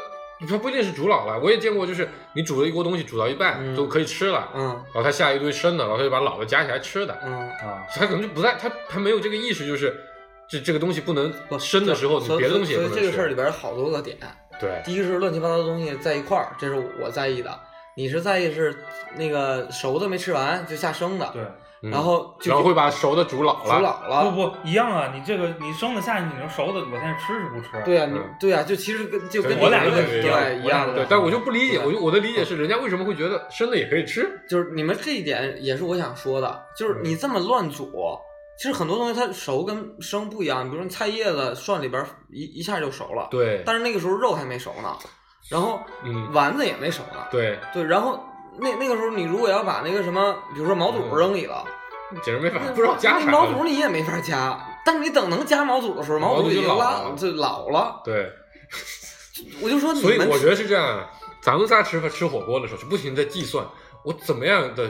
它不一定是煮老了，我也见过，就是你煮了一锅东西煮到一半、嗯就可以吃了，嗯然后他下一堆生的，然后他就把老的夹起来吃的，嗯，啊，他可能就不在，他他没有这个意识，就是这这个东西不能生的时候，你别的东西也所以不能吃。这个事儿里边有好多个点。对，第一个是乱七八糟的东西在一块儿，这是我在意的。你是在意是那个熟的没吃完就下生的，对，嗯然后就然后会把熟的煮老了，煮，老了。不不一样啊！你这个你生的下去，你能熟的，我现在吃是不吃？对啊、你嗯对啊、就其实跟就跟我俩你们就一样对一样的对，但我就不理解，对我就我的理解是，人家为什么会觉得生的也可以吃？就是你们这一点也是我想说的，就是嗯你这么乱煮，其实很多东西它熟跟生不一样。比如说你菜叶子涮里边一一下就熟了，对，但是那个时候肉还没熟呢。然后嗯丸子也没熟呢。对，对，然后那那个时候你如果要把那个什么，比如说毛肚扔里了，简直没法不知道加那啥。毛肚你也没法加，但是你等能加毛肚的时候，毛肚已经老了就老了。对，(laughs) 我就说你们所以我觉得是这样啊。咱们仨吃饭吃火锅的时候，就不停地在计算我怎么样的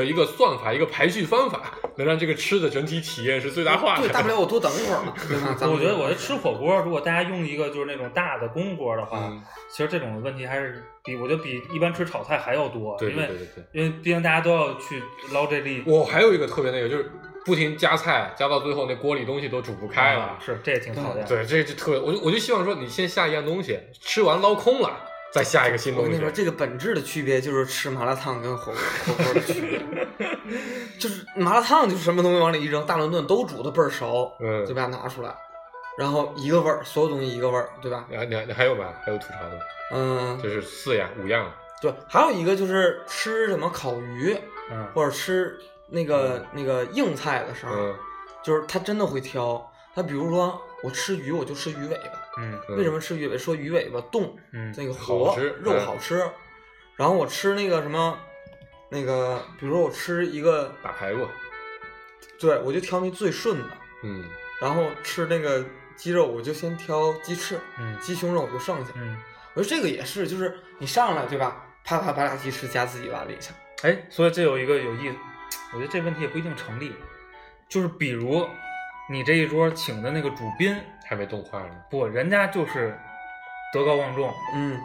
的一个算法，一个排序方法，能让这个吃的整体体验是最大化的。对，大不了我多等一会儿嘛，(laughs) 对吧？我觉得，我觉得吃火锅，如果大家用一个就是那种大的公锅的话，嗯其实这种问题还是比我觉得比一般吃炒菜还要多，对因为对对对对。因为毕竟大家都要去捞这粒。我还有一个特别那个，就是不停加菜，加到最后那锅里东西都煮不开了。啊是，这也挺讨厌。对，这就特别，我就我就希望说，你先下一样东西，吃完捞空了，再下一个新东西我跟你。说，这个本质的区别就是吃麻辣烫跟火锅火锅的区别，(laughs) 就是麻辣烫就是什么东西往里一扔，大乱炖都煮的倍儿熟，嗯就把它拿出来，然后一个味儿，所有东西一个味儿，对吧？你还你还你还有吧？还有吐槽的，嗯，就是四样五样。对，还有一个就是吃什么烤鱼嗯，或者吃那个那个硬菜的时候，嗯就是他真的会挑。他比如说我吃鱼，我就吃鱼尾巴。嗯嗯为什么吃鱼尾？说鱼尾巴冻，嗯那个活好肉嗯好吃。然后我吃那个什么，那个比如说我吃一个，大排骨？对我就挑那最顺的。嗯然后吃那个鸡肉，我就先挑鸡翅，嗯鸡胸肉我就剩下。嗯，我说这个也是，就是你上来对吧？啪啪把俩鸡翅夹自己碗里去。哎，所以这有一个有意思，我觉得这问题也不一定成立。就是比如你这一桌请的那个主宾，还没动筷呢。不，人家就是德高望重，嗯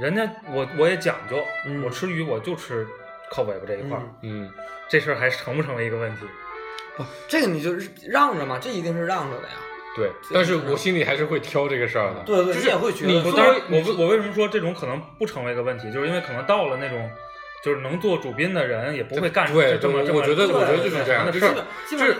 人家我我也讲究，嗯我吃鱼我就吃靠尾巴这一块儿，嗯，嗯，这事儿还成不成为一个问题？不，这个你就是让着嘛，这一定是让着的呀。对。但是我心里还是会挑这个事儿的。对对，就是你也会觉你得不，当然为，我为我为什么说这种可能不成为一个问题，就是因为可能到了那种就是能做主宾的人也不会干对这么这么我觉得这么我觉得就是这样这么就是基本就是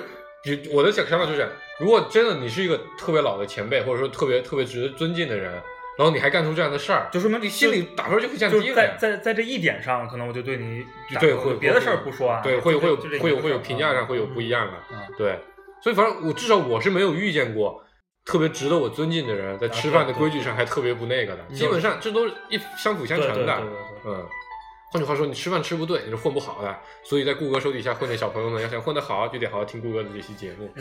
你我的想想法就是如果真的你是一个特别老的前辈，或者说特别特别值得尊敬的人，然后你还干出这样的事儿，就说明你心里打分就会降就是在低了呀。在在这一点上，可能我就对你打对，会分别的事儿不说啊，对，会有会有就这会有会有评价上会有不一样的，嗯对，所以反正我至少我是没有遇见过特别值得我尊敬的人，在吃饭的规矩上还特别不那个的，基本上这都是一相辅相成的对对对对，对嗯。换句话说，你吃饭吃不对，你是混不好的。所以在顾哥手底下混的小朋友们，要想混得好，就得好好听顾哥的这期节目。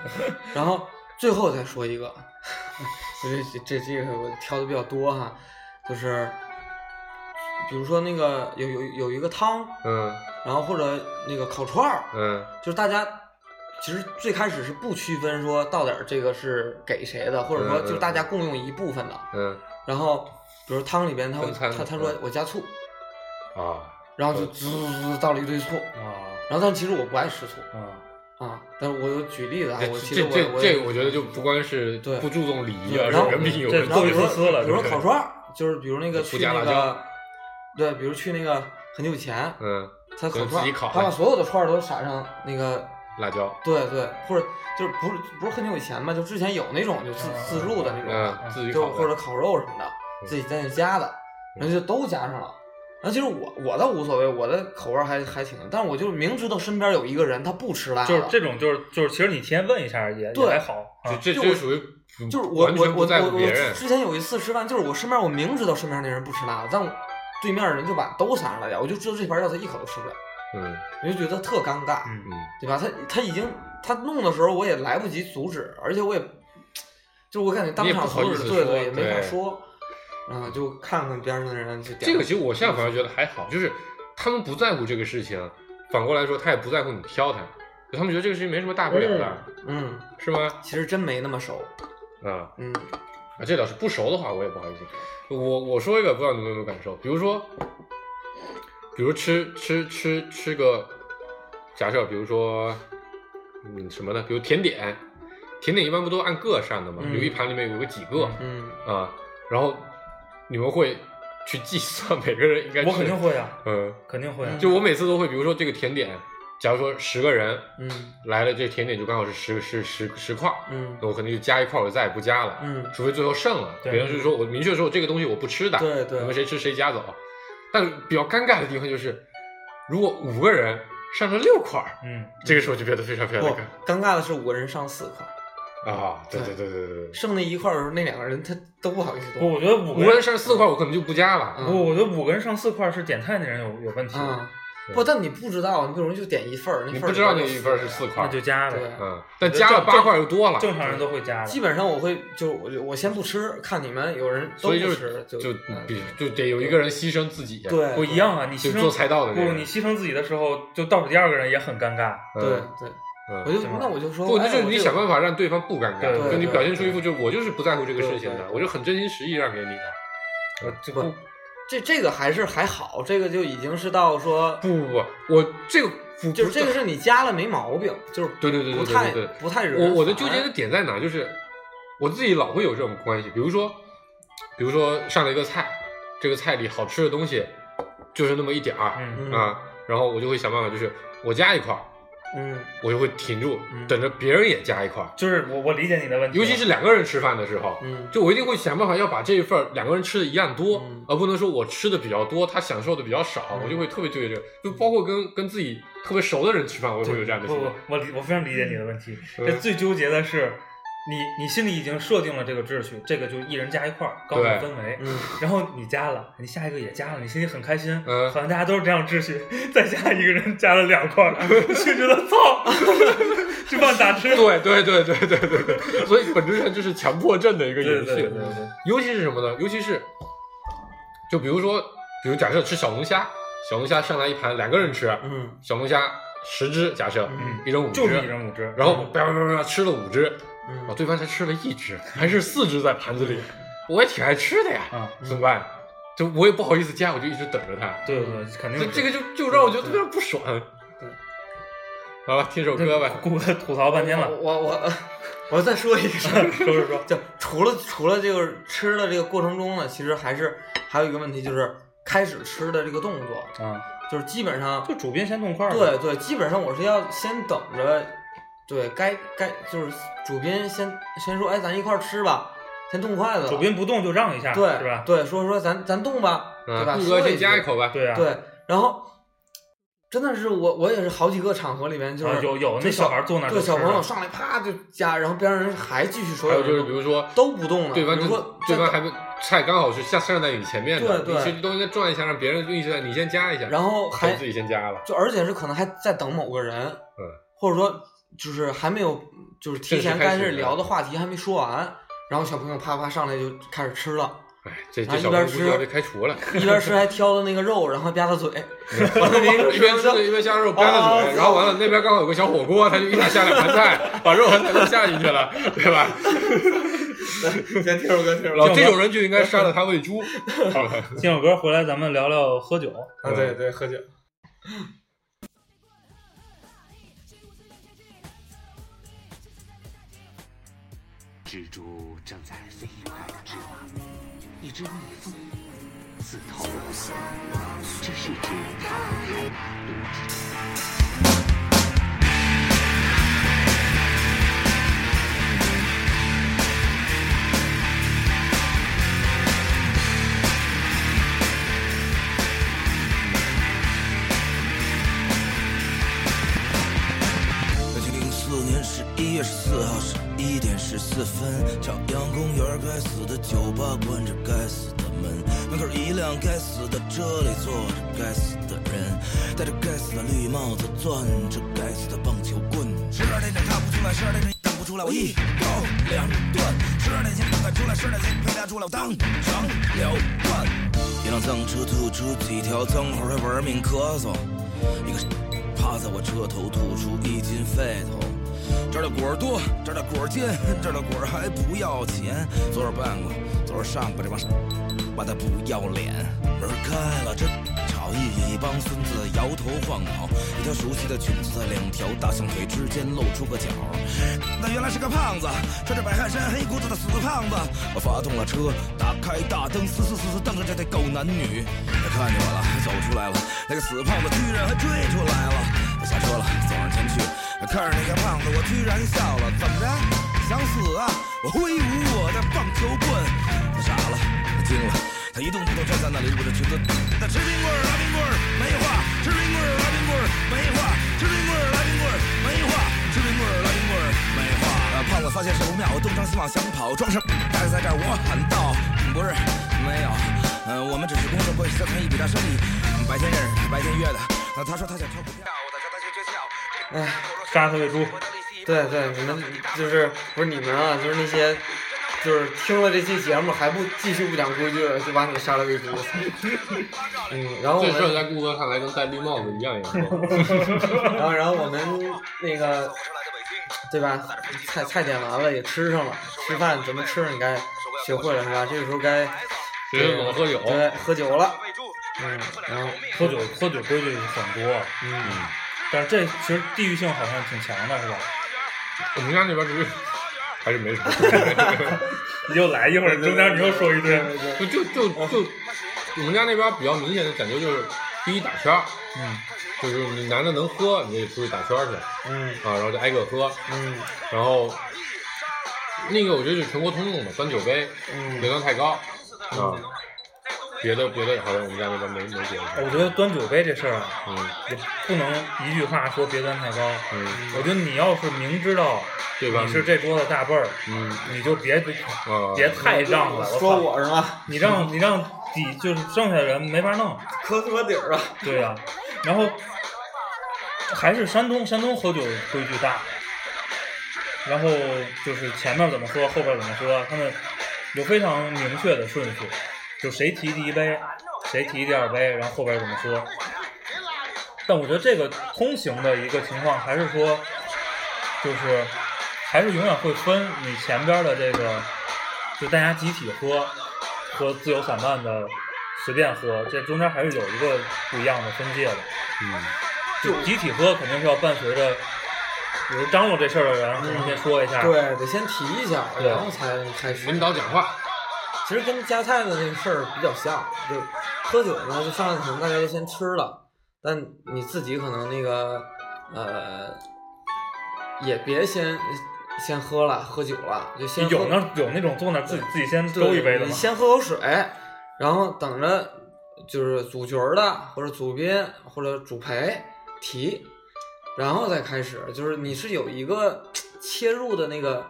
(laughs) 然后最后再说一个，这这这这个我挑的比较多哈，就是比如说那个有有有一个汤，嗯然后或者那个烤串儿，嗯就是大家其实最开始是不区分说到底儿这个是给谁的，或者说就是大家共用一部分的。嗯然后比如汤里边他他他说嗯我加醋，啊，然后就滋滋滋倒了一堆醋，啊然后但其实我不爱吃醋啊，啊，但是我有举例子啊，我其实我这这，我觉得就不光是对不注重礼仪，而对然后是人品有问题。比如说 (laughs) 了比如说烤串儿，就是比如那个不去那个，对，比如去那个很久以前，嗯，他烤串儿，自己烤他把所有的串儿都撒上那个，辣椒，对对，或者就是不是不是很久以前嘛，就之前有那种就自嗯自助的那种，嗯，自己就或者烤肉什么的，自己在那加的，人家就都加上了。然后其实我我倒无所谓，我的口味还还挺，但是我就是明知道身边有一个人他不吃辣的，就是这种就是就是，其实你提前问一下也也对还好，啊这我这属于就是我我我我我。之前有一次吃饭，就是我身边我明知道身边那人不吃辣的，但我对面的人就把都撒上来了，我就知道这盘料他一口都吃不了，嗯我就觉得特尴尬，嗯嗯，对吧？他他已经他弄的时候我也来不及阻止，而且我也就是我感觉当场不好意思阻止，对说也没法对说，啊，就看看边上的人就点这个其实我现在反而觉得还好，就是他们不在乎这个事情，反过来说他也不在乎你挑他，就他们觉得这个事情没什么大不了的，嗯，是吗？其实真没那么熟，啊嗯啊，这倒是不熟的话，我也不好意思。我我说一个，不知道你们有没有感受，比如说，比如吃吃吃吃个，假设比如说，嗯什么呢？比如甜点，甜点一般不都按个上的吗？嗯比如一盘里面有个几个嗯啊，然后你们会去计算每个人应该我肯定会啊，嗯，肯定会啊，就我每次都会，比如说这个甜点，假如说十个人嗯来了，这甜点就刚好是十十十十块儿，嗯那我肯定就加一块儿，我再也不加了，嗯，除非最后剩了，对别人就是说我明确说这个东西我不吃的，对对你们谁吃谁夹走。但比较尴尬的地方就是，如果五个人上了六块儿，嗯，这个时候就变得非常非常尴尬。尴尬的是五个人上四块，啊，对对对对对对，剩那一块儿的时候，那两个人他都不好意思不，动。我觉得五五个人个人上四块，我可能就不加了。嗯不，我觉得五个人剩四块是点菜那人有有问题，啊，不，但你不知道，你比如就点一份儿，那份儿你不知道那一份儿是四块那，就加呗。对嗯，但加了八块就多了，正常人都会加的。基本上我会就我我先不吃，看你们有人都所以就不吃是，就嗯必须就得有一个人牺牲自己，对不一样啊，你牺牲就做菜道的这不，个你牺牲自己的时候，就倒数第二个人也很尴尬。嗯对对，嗯我就那我就说，不，那哎就是你想办法让对方不尴尬，就你表现出一副就是我就是不在乎这个事情的我就很真心实意让给你的。呃，这不这这个还是还好，这个就已经是到说，不不不，我这个不就是这个是你加了没毛病，就是对对对对不太对对对不太惹人我我的纠结的点在哪？就是我自己老会有这种关系，比如说，比如说上了一个菜，这个菜里好吃的东西就是那么一点儿、啊，然后我就会想办法，就是我加一块儿，嗯我就会停住，嗯等着别人也加一块儿。就是我我理解你的问题，尤其是两个人吃饭的时候，嗯就我一定会想办法要把这一份两个人吃的一样多，嗯而不能说我吃的比较多，他享受的比较少，嗯我就会特别纠结这个。就包括跟跟自己特别熟的人吃饭，我也会有这样的不不心理。，我我非常理解你的问题。嗯这最纠结的是，你你心里已经设定了这个秩序，这个就一人加一块儿，刚好对氛围。嗯然后你加了，你下一个也加了，你心里很开心，嗯好像大家都是这样秩序。(laughs) 再加一个人加了两块儿，就觉得操，(laughs) 这饭咋吃？对对对对对对对，所以本质上就是强迫症的一个游戏。对对对尤其是什么呢？尤其是，就比如说，比如假设吃小龙虾，小龙虾上来一盘，两个人吃，嗯小龙虾十只，假设，嗯一人五只，就是一人五只，然后叭叭叭叭吃了五只，啊，嗯对方才吃了一只，还是四只在盘子里，我也挺爱吃的呀，啊，怎么办？就我也不好意思加，我就一直等着他。对对对，肯定这这个就就让我觉得特别不爽。对，好吧，听首歌吧。顾哥吐槽半天了，我我 (laughs) 我我再说一个事儿，说说说，(laughs) 就除了除了这个吃的这个过程中呢，其实还是还有一个问题，就是开始吃的这个动作，啊，就是基本上就主编先动筷儿，对对，基本上我是要先等着，对该该就是主宾先先说，哎，咱一块儿吃吧，先动筷子，主宾不动就让一下，对是吧？对，说说咱咱动吧，对吧？嗯，顾哥先加一口吧。对啊，对，然后真的是我我也是好几个场合里面就是、啊有有那小孩坐那儿对小朋友上来啪就加，然后边上人还继续说，还有就是，比如说都不动了，对方就比如说对方还没菜刚好是下上在你前面的，对对你其实都应该转一下，让别人就一直在你先加一下，然后还等自己先加了。就而且是可能还在等某个人，嗯，或者说就是还没有就是提前开始聊的话题还没说完，然后小朋友啪啪上来就开始吃了，哎，这然这小朋友估后一边吃要被开除了。一边吃还挑的那个肉，然后吧嗒嘴，(laughs) 完了一边吃一边下肉，吧嗒嘴，然后完了那边刚好有个小火锅，他就一下下两盘菜，把肉和菜都下进去了，对吧？(laughs) 先听首歌，听首然后这种人就应该杀了他喂猪。好了听首歌回来，咱们聊聊喝酒。啊，对对，喝酒。蜘蛛正在飞快地织网，一只蜜蜂自投罗网。这是只它海马毒蜘蛛。点十四分，朝阳公园该死的酒吧关着该死的门，门口一辆该死的车里坐着该死的人，戴着该死的绿帽子，攥着该死的棒球棍。十二点整看不出来，十二点整等不出来，我一刀两断。十二点前不敢出来，十二点前陪他出来，我当场了断。一辆脏车吐出几条脏话，还玩命咳嗽。一个趴在我车头吐出一斤废头。这儿的果儿多，这儿的果儿尖，这儿的果儿还不要钱。昨儿办过，昨儿上过这帮妈的不要脸。门开了，这吵一一帮孙子摇头晃脑，一条熟悉的裙子在两条大象腿之间露出个角。那原来是个胖子，穿着白汗衫、黑裤子的死胖子。我发动了车，打开大灯，死死死死瞪着这对狗男女。他看见我了，走出来了，那个死胖子居然还追出来了。我下车了，走上前去，看着那个胖子，我居然笑了。怎么着？想死啊！我挥舞我的棒球棍，他傻了，他惊了，他一动不动站在那里，捂着裙子。他吃冰棍儿，拉冰棍儿，没话；吃冰棍儿，拉冰棍儿，没话；吃冰棍儿，拉冰棍儿，没话；吃冰棍儿，拉冰棍儿，没话。胖子发现是不妙，东张西望想跑，装什么？但是在这儿我喊道，不是，没有，嗯、我们只是工作关系，在谈一笔大生意，白天认识的，白天约的。那他说他想炒股票，哎，杀他喂猪，对对，你们就是不是你们啊，就是那些。就是听了这期节目还不继续不讲规矩，就把你杀了喂猪。(laughs) 嗯，然后我们，这事儿在顾哥看来跟戴绿帽子一样严重。(laughs) 然后然后我们那个，对吧？菜菜点完了也吃上了，吃饭怎么吃你该学会了是吧？这个时候该学会怎么喝酒。对，喝酒了。嗯，然后喝酒喝酒规矩很多，嗯，但是这其实地域性好像挺强的，是吧？我们家那边只是还是没什么。(laughs) 你又来一会儿，中间你又说一堆，就就就就我们家那边比较明显的讲究就是，第一打圈儿，嗯就是你男的能喝，你就得出去打圈儿去，嗯啊，然后就挨个喝，嗯然后那个我觉得就是全国通用的，端酒杯，嗯别端太高，啊，别的别的好像我们家那边没没别的，我觉得端酒杯这事儿啊，嗯也不能一句话说别端太高。嗯我觉得你要是明知道对吧你是这桌子大辈儿，嗯你就别啊，别太让了。说操我是吧？你让你让底就是剩下的人没法弄，磕托底儿啊。对呀、然后还是山东，山东喝酒规矩大，然后就是前面怎么喝，后边怎么喝，他们有非常明确的顺序，就谁提第一杯，谁提第二杯，然后后边怎么说。但我觉得这个通行的一个情况还是说，就是还是永远会分你前边的这个，就大家集体喝和自由散漫的随便喝，这中间还是有一个不一样的分界的。嗯就集体喝肯定是要伴随着，比如张罗这事儿的人，先说一下。对，得先提一下，然后才开始。领导讲话，其实跟夹菜的那个事儿比较像，就喝酒呢，就上来可能大家都先吃了，但你自己可能那个呃，也别先先喝了，喝酒了，就先有那有那种坐那儿自己自己先对勾一杯的吗？你先喝口水，然后等着就是组局儿的或者主宾或者主陪提，然后再开始，就是你是有一个切入的那个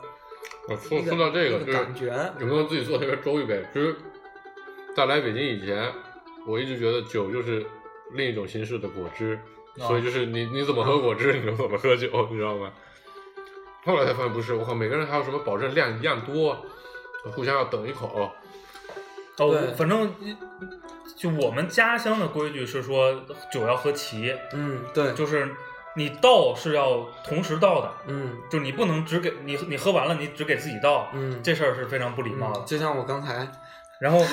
我说说到这个，那就是感觉，有没有自己做那个粥一杯？其实，在来北京以前，我一直觉得酒就是另一种形式的果汁，啊所以就是你你怎么喝果汁，(laughs) 你就怎么喝酒，你知道吗？后来才发现不是，我靠，每个人还有什么保证量一样多，互相要等一口。哦，反正就我们家乡的规矩是说酒要喝齐，嗯，对，就是你倒是要同时倒的，嗯就你不能只给你你喝完了你只给自己倒，嗯，这事儿是非常不礼貌的嗯。就像我刚才，然后，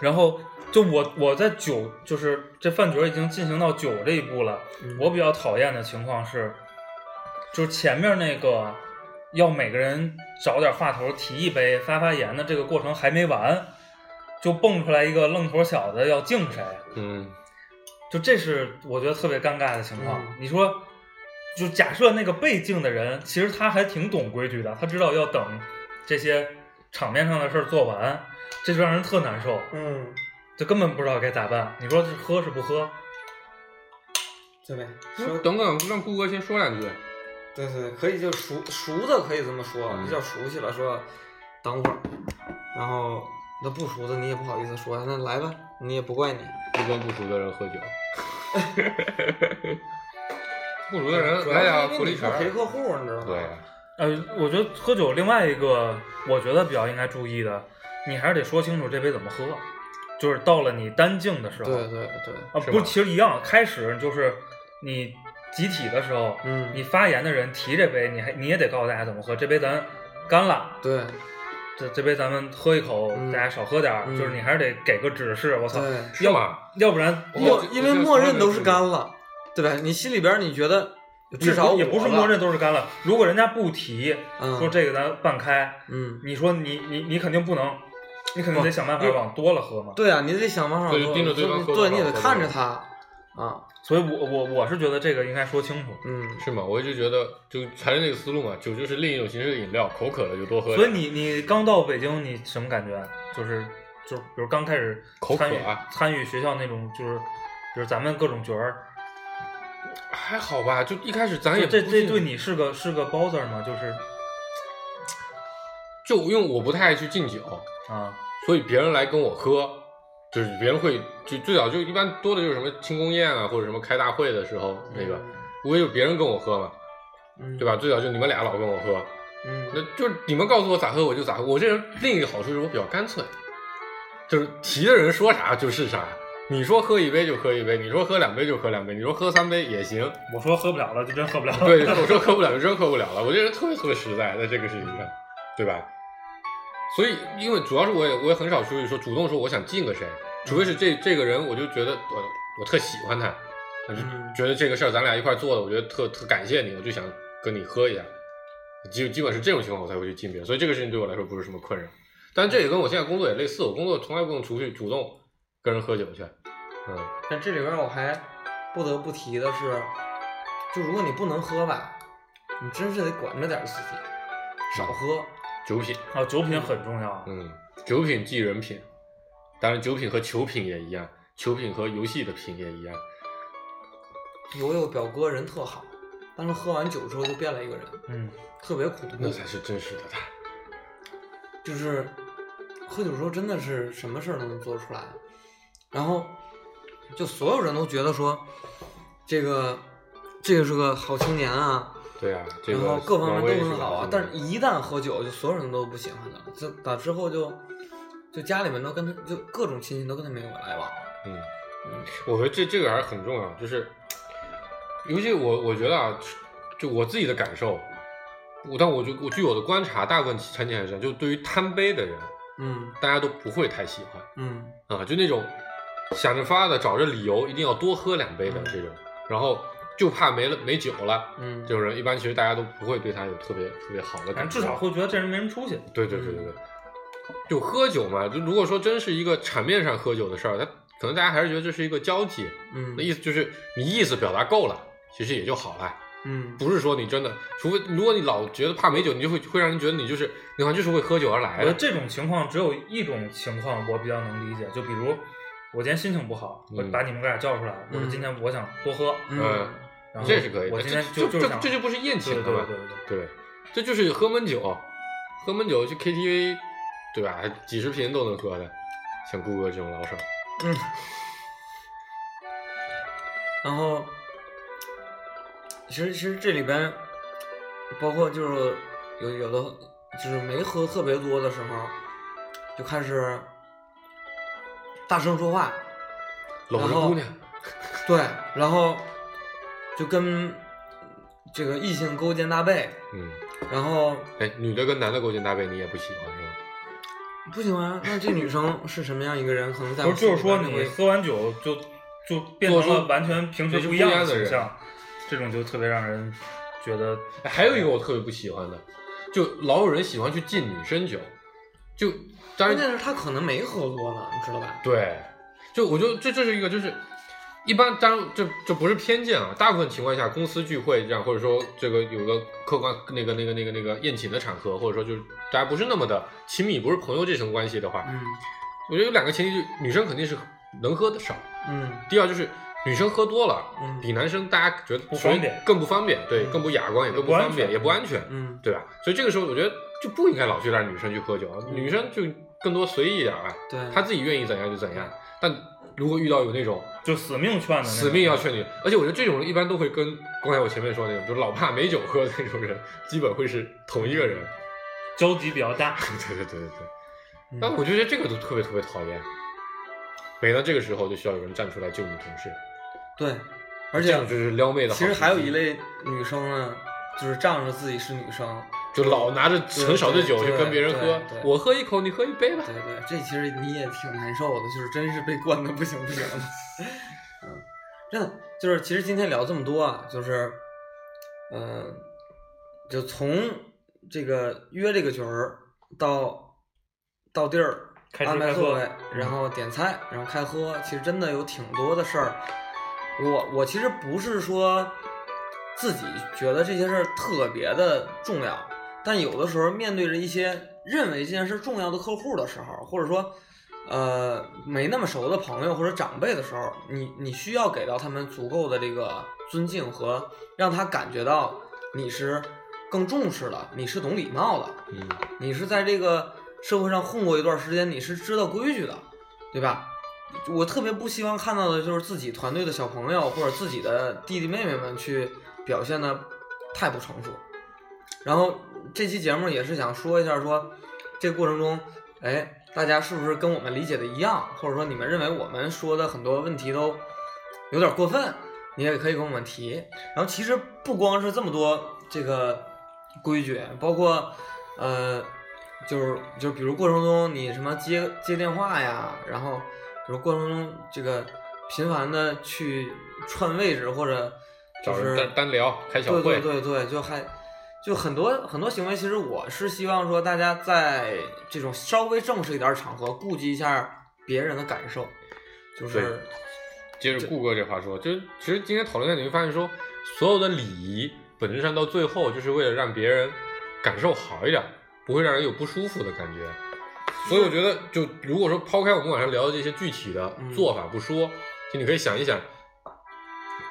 然后就我我在酒就是这饭局已经进行到酒这一步了。嗯我比较讨厌的情况是，就是前面那个要每个人找点话头提一杯发发言的这个过程还没完，就蹦出来一个愣头小子要敬谁，嗯，就这是我觉得特别尴尬的情况。嗯你说，就假设那个被敬的人，其实他还挺懂规矩的，他知道要等这些场面上的事儿做完，这就让人特难受，嗯，就根本不知道该咋办。你说是喝是不喝？对呗，说等等，让顾哥先说两句。对对，可以就熟熟的可以这么说，嗯比较熟悉了说等会儿，然后那不熟的你也不好意思说，那来吧，你也不怪你，不跟不熟的人喝酒，(laughs) 不熟的人来俩是因为你是火力肠儿。陪客户，你知道吗？对，呃，我觉得喝酒另外一个，我觉得比较应该注意的，你还是得说清楚这杯怎么喝，就是到了你单敬的时候，对对对，啊，不，是其实一样，开始就是你集体的时候，嗯你发言的人提这杯，你还你也得告诉大家怎么喝，这杯咱干了。对这这杯咱们喝一口，嗯大家少喝点儿，嗯就是你还是得给个指示。我操，要？要不然我默因为默认都是干了，对吧？你心里边你觉得至少也不是默认，都是干了。如果人家不提，嗯说这个咱半开，嗯，你说你你你肯定不能，你肯定得想办法往多了喝嘛。对啊，你得想办法对就做盯着对方喝对，你得看着他啊，所以我我我是觉得这个应该说清楚。嗯，是吗？我一直觉得，就还是那个思路嘛，酒就是另一种形式的饮料，口渴了就多喝。所以你你刚到北京，你什么感觉？就是就是，比如刚开始口渴参与啊参与学校那种，就是比如咱们各种角儿，还好吧，就一开始咱也这这对你是个是个包子儿吗？就是就因为我不太爱去敬酒，啊，所以别人来跟我喝，就是别人会就最早就一般多的就是什么庆功宴啊，或者什么开大会的时候，那个无非就别人跟我喝嘛，嗯，对吧？最早就你们俩老跟我喝，嗯，那就是你们告诉我咋喝我就咋喝。我这人另一个好处就是我比较干脆，就是提的人说啥就是啥。你说喝一杯就喝一杯，你说喝两杯就喝两杯，你说喝三杯也行。我说喝不了了，就真喝不了了。对，(laughs) 我说喝不了就真喝不了了。我这人特别特别实在，在这个事情上，对吧？所以，因为主要是我也我也很少出去说主动说我想敬个谁，除非是这这个人，我就觉得我我特喜欢他，我就嗯觉得这个事儿咱俩一块儿做的，我觉得特特感谢你，我就想跟你喝一下。基基本是这种情况我才会去敬别人，所以这个事情对我来说不是什么困扰。但这也跟我现在工作也类似，我工作从来不用出去主动跟人喝酒去。嗯，但这里边我还不得不提的是，就如果你不能喝吧，你真是得管着点自己，少喝。酒品，啊，酒品很重要。嗯，酒品即人品，当然酒品和球品也一样，球品和游戏的品也一样。我有表哥人特好，但是喝完酒之后就变了一个人，嗯，特别恐怖。那才是真实的他。就是喝酒之后真的是什么事儿都能做出来，然后就所有人都觉得说这个这个是个好青年啊，对啊，这然个后各方面都很好啊，但是一旦喝酒，就所有人都不喜欢他，就打之后就就家里面都跟他就各种亲戚都跟他没有来往，嗯，嗯。我觉得这这个还是很重要，就是尤其我我觉得啊，就我自己的感受，我但我就我据我的观察，大部分餐厅还是这样，就对于贪杯的人，嗯大家都不会太喜欢嗯。啊，就那种想着法的找着理由一定要多喝两杯的嗯。这种，然后就怕没了没酒了。嗯，这种人一般其实大家都不会对他有特别特别好的感觉，至少会觉得这人没什么出息。对对对对对，就喝酒嘛，就如果说真是一个场面上喝酒的事儿，他可能大家还是觉得这是一个交际，嗯那意思就是你意思表达够了，其实也就好了。嗯不是说你真的，除非如果你老觉得怕没酒，你就会会让人觉得你就是你好像就是为喝酒而来的。我觉得这种情况只有一种情况我比较能理解，就比如我今天心情不好，我嗯把你们哥俩叫出来，我说嗯今天我想多喝，嗯然后这是可以的，我今天这这这就不是宴请？对对对对对，这就是喝闷酒，喝闷酒去 KTV，对吧？还几十瓶都能喝的，像顾哥这种老手。嗯，然后其实其实这里边包括就是有有的就是没喝特别多的时候，就开始大声说话，搂着姑娘，对，然后就跟这个异性勾肩搭背，嗯，然后哎，女的跟男的勾肩搭背，你也不喜欢是吧？不喜欢，那这女生是什么样一个人？可能在不是就是说你喝完酒就就变成了完全平时就不一样的人形象，这种就特别让人觉得哎还有一个我特别不喜欢的，就老有人喜欢去敬女生酒，就当然关键是他可能没喝多呢，你知道吧？对，就我就这这是一个就是。一般当然这这不是偏见啊，大部分情况下公司聚会这样，或者说这个有个客观那个那个那个那个宴请的场合，或者说就是大家不是那么的亲密，不是朋友这层关系的话，嗯我觉得有两个前提，就女生肯定是能喝的少，嗯第二就是女生喝多了，嗯比男生大家觉得不方便更不方便，对，嗯更不雅观，也更不方便，全也不安全，嗯对吧？所以这个时候我觉得就不应该老去让女生去喝酒，女生就更多随意一点吧，对，她自己愿意怎样就怎样。但如果遇到有那种就死命劝的死命要劝你，而且我觉得这种人一般都会跟刚才我前面说的那种，就是老怕没酒喝的那种人，基本会是同一个人。交集比较大。(laughs) 对对对对对。嗯但我觉得这个都特别特别讨厌。每到这个时候，就需要有人站出来救你同事。对，而且这种就是撩妹的其实还有一类女生呢，就是仗着自己是女生，就老拿着很少的酒对去跟别人喝我喝一口，你喝一杯吧。对对，这其实你也挺难受的，就是真是被灌的不行不行的。嗯，真的就是，其实今天聊这么多啊，就是，嗯、就从这个约这个局儿到到地儿安排座位，然后点菜，然后开喝，其实真的有挺多的事儿。我我其实不是说自己觉得这些事儿特别的重要，但有的时候面对着一些认为这件事重要的客户的时候，或者说呃没那么熟的朋友或者长辈的时候，你你需要给到他们足够的这个尊敬和让他感觉到你是更重视了，你是懂礼貌的，嗯你是在这个社会上混过一段时间，你是知道规矩的，对吧？我特别不希望看到的就是自己团队的小朋友或者自己的弟弟妹妹们去表现的太不成熟。然后这期节目也是想说一下说，这个过程中，哎，大家是不是跟我们理解的一样，或者说你们认为我们说的很多问题都有点过分，你也可以跟我们提。然后其实不光是这么多这个规矩，包括呃，就是就是比如过程中你什么接接电话呀，然后比如过程中这个频繁的去串位置或者就是单单聊开小对会，对对对，就还就很多很多行为，其实我是希望说大家在这种稍微正式一点儿场合，顾及一下别人的感受，就是接着顾哥这话说，就是其实今天讨论下，你会发现说，所有的礼仪本质上到最后就是为了让别人感受好一点，不会让人有不舒服的感觉。所以我觉得，就如果说抛开我们晚上聊的这些具体的嗯做法不说，就你可以想一想，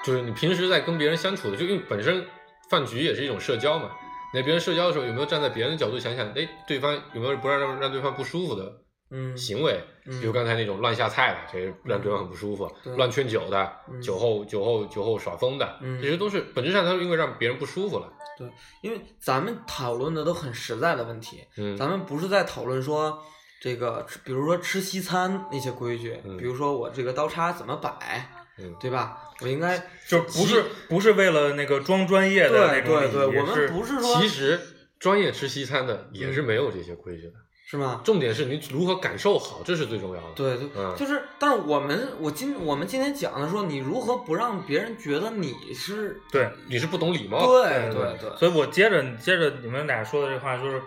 就是你平时在跟别人相处的，就因为本身饭局也是一种社交嘛。你在别人社交的时候，有没有站在别人的角度想想，哎，对方有没有不让让让对方不舒服的嗯行为，嗯比如刚才那种乱下菜的，这让对方很不舒服；对乱劝酒的，嗯酒后酒后酒后耍疯的，嗯这些都是本质上他是因为让别人不舒服了。对因为咱们讨论的都很实在的问题，嗯，咱们不是在讨论说这个，比如说吃西餐那些规矩，嗯比如说我这个刀叉怎么摆，嗯对吧？我应该 (laughs) 就不是不是为了那个装专业的那对种对对，我们不是说其实专业吃西餐的也是没有这些规矩的，是吗？重点是你如何感受好，这是最重要的。对对，嗯就是，但是我们我今我们今天讲的说，你如何不让别人觉得你是对你是不懂礼貌的。对对对对，所以我接着接着你们俩说的这话，就是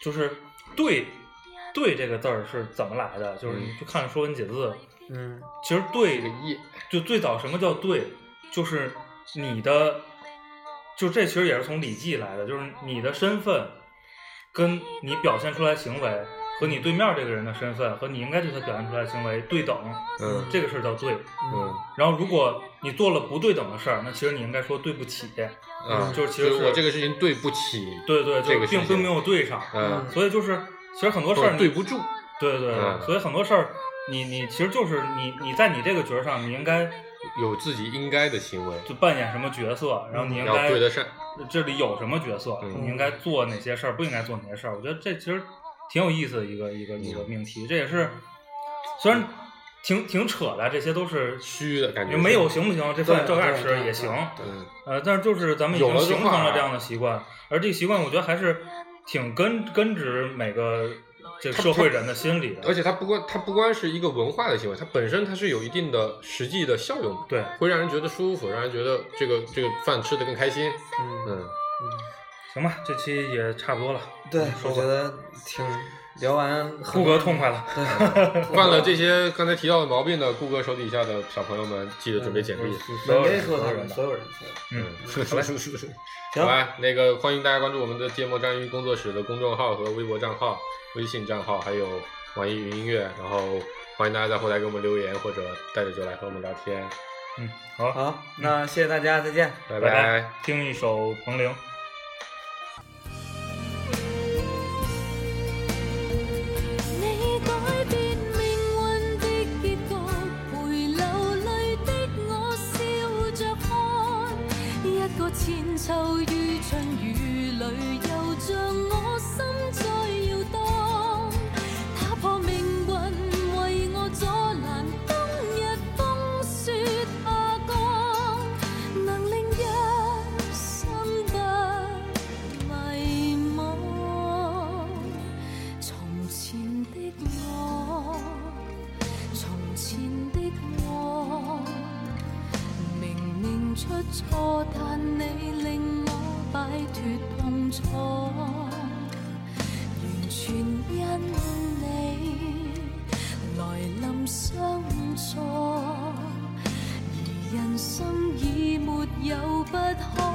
就是对对这个字儿是怎么来的？就是你去看《说文解字》，嗯其实对这个业就最早什么叫对，就是你的，就这其实也是从《礼记》来的，就是你的身份跟你表现出来行为和你对面这个人的身份和你应该对他表现出来的行为对等，嗯这个事儿叫对。嗯然后如果你做了不对等的事儿，那其实你应该说对不起。嗯，就是其实是我这个事情对不起，对对，这个事情就并并没有对上。嗯，所以就是其实很多事儿对不住。对对对，嗯所以很多事儿你你其实就是你你在你这个角儿上，你应该有自己应该的行为，就扮演什么角色，然后你应要该对得上。这里有什么角色，嗯你应该做哪些事儿，不应该做哪些事儿。我觉得这其实挺有意思的一个一个一嗯个命题。这也是虽然挺挺扯的，这些都是虚的感觉你没有行不行？这饭照样吃也行。呃，但是就是咱们已经了就形成了这样的习惯，而这个习惯我觉得还是挺根根植每个这个社会人的心理的。而且它不光它不光是一个文化的行为，它本身它是有一定的实际的效用的，对，会让人觉得舒服，让人觉得这个这个饭吃的更开心。嗯嗯，行吧，这期也差不多了。对，我觉得挺聊完顾哥痛快了。对，犯了这些刚才提到的毛病的顾哥手底下的小朋友们，记得准备简历。所有没说他们，人所有人吧所有人，嗯，好嘞，好吧，那个欢迎大家关注我们的芥末章鱼工作室的公众号和微博账号、微信账号，还有网易云音乐，然后欢迎大家在后台给我们留言或者带着酒来和我们聊天，嗯，好，好，那谢谢大家，再见。拜拜拜。听一首彭羚。秋雨春雨里，又像我心在摇荡，打破命运为我阻拦冬日风雪下降，能令一生不迷惘。从前的我，从前的我，明明出错，决痛楚，完全因你来临相助，而人生已没有不空。